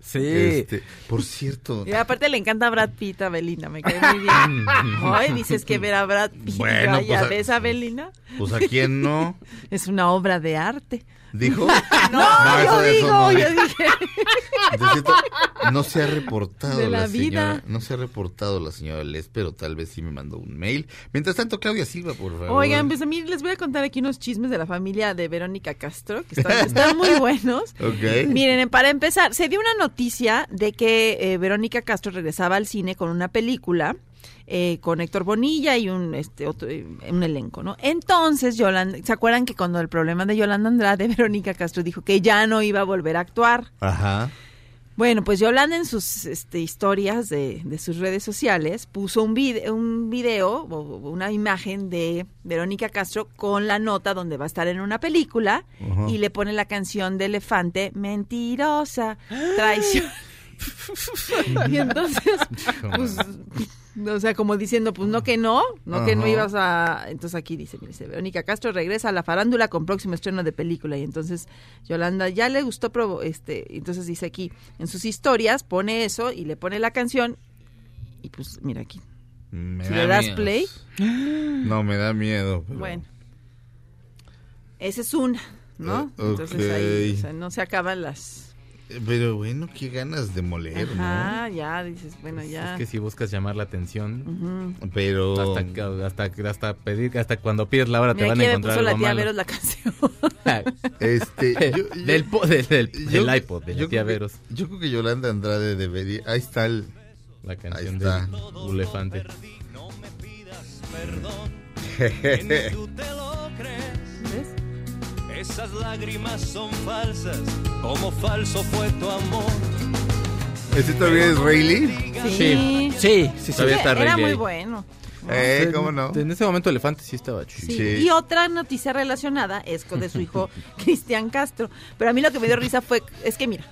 Sí. Este, por cierto... Y aparte le encanta Brad Pitt a Belina, me cae muy bien. Ay, dices que ver a Brad Pitt, Bueno, vaya, pues, a- ¿ves a Belina? Pues a quién no, Es una obra de arte. Dijo. No, No, yo eso digo, no. yo dije. Cierto, no se ha reportado De la la, vida. señora, no se ha reportado la señora Les, pero tal vez sí me mandó un mail. Mientras tanto, Claudia Silva, por favor. Oigan, pues a mí les voy a contar aquí unos chismes de la familia de Verónica Castro, que están, están muy buenos. Ok. Miren, para empezar, se dio una noticia de que eh, Verónica Castro regresaba al cine con una película eh, con Héctor Bonilla y un este otro, un elenco, ¿no? Entonces, Yolanda, ¿se acuerdan que cuando el problema de Yolanda Andrade, Verónica Castro dijo que ya no iba a volver a actuar? Ajá. Bueno, pues Yolanda en sus este, historias de, de sus redes sociales puso un, vide- un video o una imagen de Verónica Castro con la nota donde va a estar en una película y le pone la canción de Elefante, mentirosa, traición. y entonces, pues, o sea, como diciendo, pues no que no, no que no ibas a... Entonces aquí dice, dice, Verónica Castro regresa a la farándula con próximo estreno de película. Y entonces Yolanda ya le gustó, este, entonces dice aquí, en sus historias pone eso y le pone la canción. Y pues mira aquí, Me si da le das play, No, me da miedo. pero- bueno, esa es una, ¿no? Eh, Entonces ahí, o sea, no se acaban las... Pero bueno, qué ganas de moler, Ajá, ya, dices, bueno, ya. Es que si buscas llamar la atención, Ujú. ¿no? Pero... hasta, que- hasta, hasta pedir, hasta cuando pides la hora te Mira, van aquí a me encontrar puso la algo tía malo. Veros la canción. Este, yo- yo- del, del, del- yo- del iPod, de la tía creo que- Veros. Yo creo que Yolanda Andrade debería... Ahí está el... La canción está. del elefante. ¿Ves? Esas lágrimas son falsas, como falso fue tu amor. ¿Ese todavía es Rayleigh? Sí. Sí, sí, sí. Todavía está Era Rayleigh muy ahí. bueno. Eh, ¿cómo no? En ese momento Elefante sí estaba chido. Sí. Y otra noticia relacionada es con de su hijo Cristian Castro. Pero a mí lo que me dio risa fue, es que mira,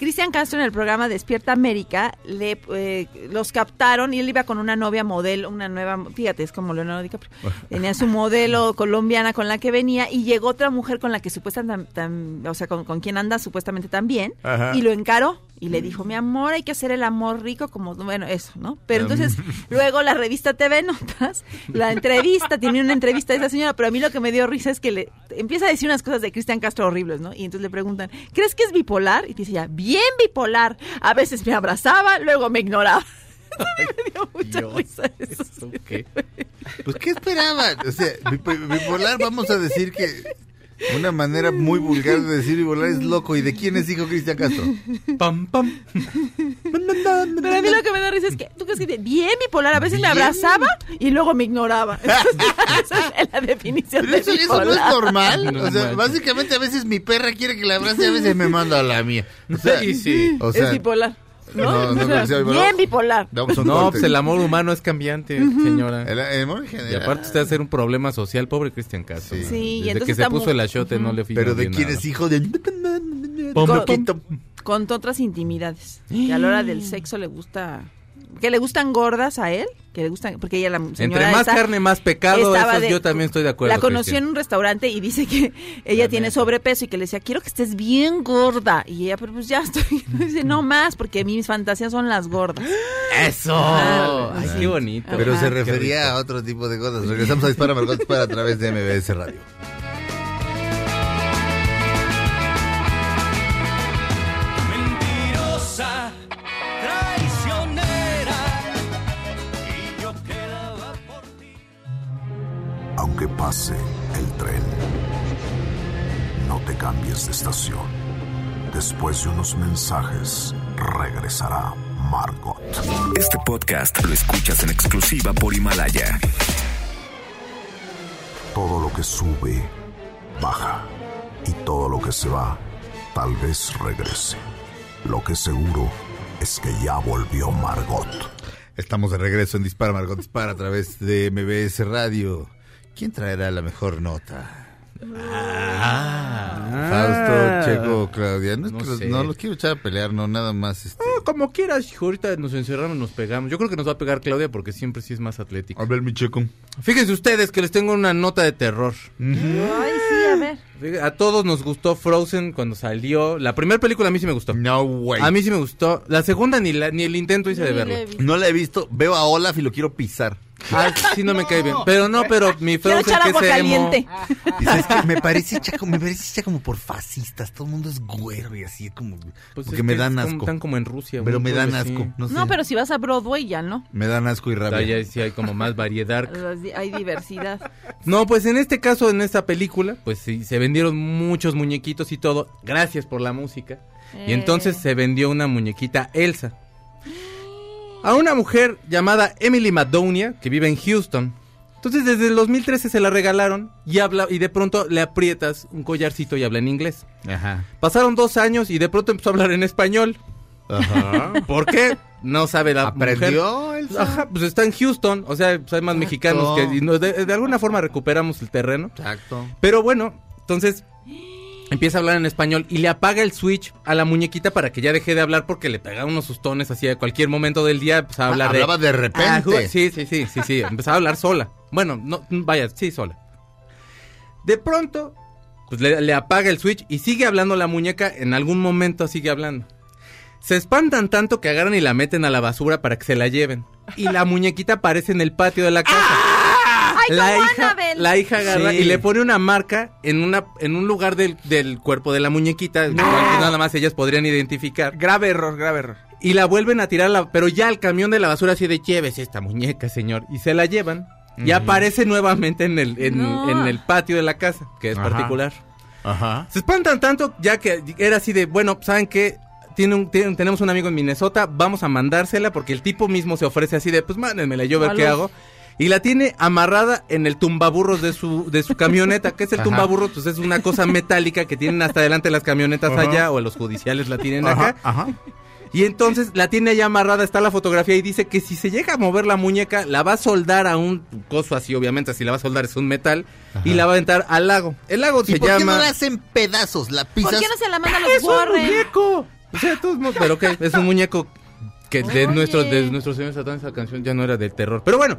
Cristian Castro en el programa Despierta América le eh, los captaron y él iba con una novia modelo, una nueva, fíjate, es como Leonardo DiCaprio. Tenía su modelo colombiana con la que venía y llegó otra mujer con la que supuestamente, tam- o sea, con, con quien anda supuestamente también Ajá. y lo encaró y le dijo, mi amor, hay que hacer el amor rico como, bueno, eso, ¿no? Pero entonces, luego la revista TV Notas, la entrevista, tiene una entrevista de esa señora, pero a mí lo que me dio risa es que le empieza a decir unas cosas de Cristian Castro horribles, ¿no? Y entonces le preguntan, ¿crees que es bipolar? Y dice ya, bien bipolar. A veces me abrazaba, luego me ignoraba. me dio mucha risa eso. Pues, ¿qué esperaban? O sea, bipo- bipolar, vamos a decir que Una manera muy vulgar de decir bipolar es loco. ¿Y de quién es hijo Cristian Castro? Pam, pam. Pero a mí lo que me da risa es que tú crees que bien bipolar, a veces me abrazaba y luego me ignoraba. Esa es la definición Pero de eso, eso bipolar. no es normal. No o sea, básicamente a veces mi perra quiere que la abrace y a veces me manda a la mía. O sea, Sí, sí. O sea, es bipolar. ¿No? No, no O sea, creo que sea bipolar. Bien bipolar. No, corte. pues el amor humano es cambiante, señora. El- el amor Y aparte usted va a ser un problema social, pobre Cristian Castro. Sí. ¿no? Sí, y Desde entonces que se está puso muy- el achote no le Pero de quién nada. es hijo de... Con otras intimidades. Que a la hora del sexo le gusta. Que le gustan gordas a él. Que le gustan. Porque ella, la señora. Entre más carne, más pecado. Eso de- yo también estoy de acuerdo. La conoció Cristian. en un restaurante y dice que ella tiene sobrepeso y que le decía, quiero que estés bien gorda. Y ella, pero pues ya estoy. Dice, no más, porque mis fantasías son las gordas. ¡Eso! Ah, Ay, sí. qué bonito. Pero Ajá. se refería a otro tipo de cosas. Regresamos a Dispara Margot Dispara a través de MBS Radio. Pase el tren, no te cambies de estación. Después de unos mensajes, regresará Margot. Este podcast lo escuchas en exclusiva por Himalaya. Todo lo que sube, baja. Y todo lo que se va, tal vez regrese. Lo que seguro es que ya volvió Margot. Estamos de regreso en Dispara Margot Dispara a través de MBS Radio. ¿Quién traerá la mejor nota? Fausto, Checo, Claudia. No, es No que los, sé. no los quiero echar a pelear, no, nada más. Este. Ah, como quieras, hijo, ahorita nos encerramos, nos pegamos. Yo creo que nos va a pegar Claudia porque siempre sí es más atlética. A ver, mi Checo. Fíjense ustedes que les tengo una nota de terror. Ay, sí, a ver. A todos nos gustó Frozen cuando salió. La primera película a mí sí me gustó. No, güey. A mí sí me gustó. La segunda ni, la, ni el intento hice de Ni visto. No la he visto. Veo a Olaf y lo quiero pisar. Ah, sí no me cae bien. Pero no, pero mi Frozen echar que es emo. me parece como, me parece hecha como por fascistas. Todo el mundo es güero y así como. Pues porque es me que dan es como- asco. Están como en Rusia. Pero me dan asco. No, sé. No, pero si vas a Broadway ya no. Me dan asco y rabia. Allá sí hay como más variedad. Hay diversidad. No, pues en este caso, en esta película, pues sí, se vendieron muchos muñequitos y todo. Gracias por la música. Y Eh. entonces se vendió una muñequita Elsa. A una mujer llamada Emily Madonia, que vive en Houston. Entonces desde el 2013 se la regalaron y habla y de pronto le aprietas un collarcito y habla en inglés. Ajá. Pasaron dos años y de pronto empezó a hablar en español. Ajá. ¿Por qué? No sabe la ¿Aprendió mujer. Elsa? Ajá, pues está en Houston, o sea, pues hay más mexicanos que y de alguna forma recuperamos el terreno. Exacto. Pero bueno, entonces empieza a hablar en español y le apaga el switch a la muñequita para que ya deje de hablar porque le pegaba unos sustones así a cualquier momento del día, empezaba a Ah, hablar hablaba de repente. Ah, ju- sí, sí, sí, sí, sí, empezaba a hablar sola. Bueno, no, vaya, sí, sola. De pronto, pues le, le apaga el switch y sigue hablando la muñeca, en algún momento sigue hablando. Se espantan tanto que agarran y la meten a la basura para que se la lleven. Y la muñequita aparece en el patio de la casa. ¡Ay, la como hija, Annabelle! la hija agarra Sí. y le pone una marca en una en un lugar del, del cuerpo de la muñequita, que nada más ellas podrían identificar. Grave error, grave error. Y la vuelven a tirar, la- pero ya al camión de la basura así de llévese esta muñeca, señor. Y se la llevan. Y aparece nuevamente en el, en, No. en el patio de la casa, que es Ajá. particular. Ajá. Se espantan tanto ya que era así de, bueno, ¿saben qué? Tiene un, tiene- tenemos un amigo en Minnesota, vamos a mandársela porque el tipo mismo se ofrece así de, pues mándenmela, yo ver qué hago. Y la tiene amarrada en el tumbaburros de su, de su camioneta. ¿Qué es el Ajá. tumbaburros? Pues es una cosa metálica que tienen hasta adelante las camionetas Ajá. allá o los judiciales la tienen Ajá. acá. Ajá. Y entonces la tiene allá amarrada, está la fotografía y dice que si se llega a mover la muñeca, la va a soldar a un coso así, obviamente, si la va a soldar es un metal, y la va a aventar al lago. El lago ¿Y se por qué llama... no la hacen pedazos? La pisas. ¿Por qué no se la manda a los ¡Es un muñeco! O sea, todos modos, pero ¿qué? Es un muñeco que de Oye. nuestro, de nuestro señor Satán esa canción ya no era del terror. Pero bueno,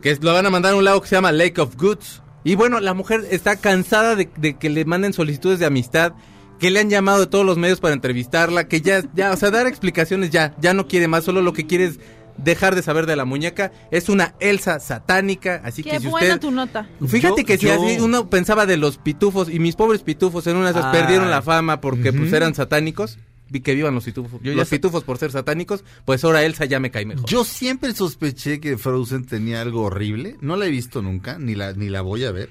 que es- lo van a mandar a un lago que se llama Lake of Goods. Y bueno, la mujer está cansada de, de que le manden solicitudes de amistad, que le han llamado de todos los medios para entrevistarla, que ya, ya, o sea, dar explicaciones ya, ya no quiere más, solo lo que quiere es dejar de saber de la muñeca. Es una Elsa satánica, así Qué que si buena usted... tu nota. Fíjate Yo- que si yo- así uno pensaba de los pitufos y mis pobres pitufos en una de esas perdieron la fama porque pues eran satánicos. Vi que vivan los pitufos. Yo los pitufos por ser satánicos, pues ahora Elsa ya me cae mejor. Yo siempre sospeché que Frozen tenía algo horrible. No la he visto nunca, ni la, ni la voy a ver.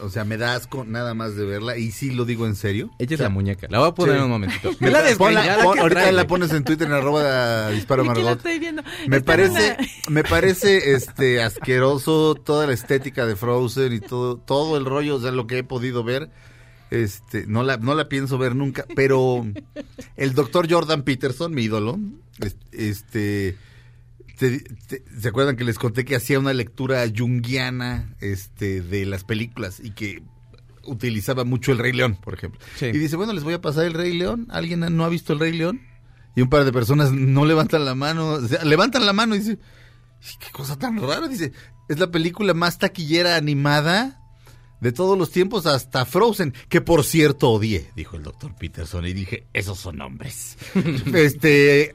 O sea, me da asco nada más de verla y sí lo digo en serio. Ella es la muñeca. La voy a poner Sí. en un momentito. Me la ponla- desgreñada pon- ahorita la pones en Twitter en arroba disparo la Margot. estoy viendo. Me Está parece, una- me parece este asqueroso toda la estética de Frozen y todo, todo el rollo, o sea, lo que he podido ver. Este, no la, no la pienso ver nunca, pero el doctor Jordan Peterson, mi ídolo, es- este, te- te- ¿se acuerdan que les conté que hacía una lectura junguiana este, de las películas y que utilizaba mucho el Rey León, por ejemplo? Y dice, bueno, les voy a pasar el Rey León. ¿Alguien no ha visto el Rey León? Y un par de personas no levantan la mano, o sea, levantan la mano y dice, qué cosa tan rara, dice, es la película más taquillera animada de todos los tiempos hasta Frozen, que por cierto odié, dijo el doctor Peterson, y dije, esos son hombres. este, eh,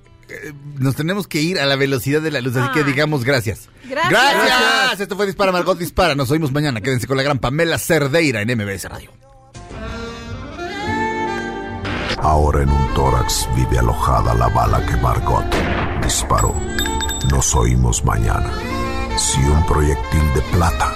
nos tenemos que ir a la velocidad de la luz, así que Ah. digamos gracias. Gracias. Gracias. Esto fue Dispara Margot Dispara. Nos oímos mañana. Quédense con la gran Pamela Cerdeira en MBS Radio. Ahora en un tórax vive alojada la bala que Margot disparó. Nos oímos mañana. Si un proyectil de plata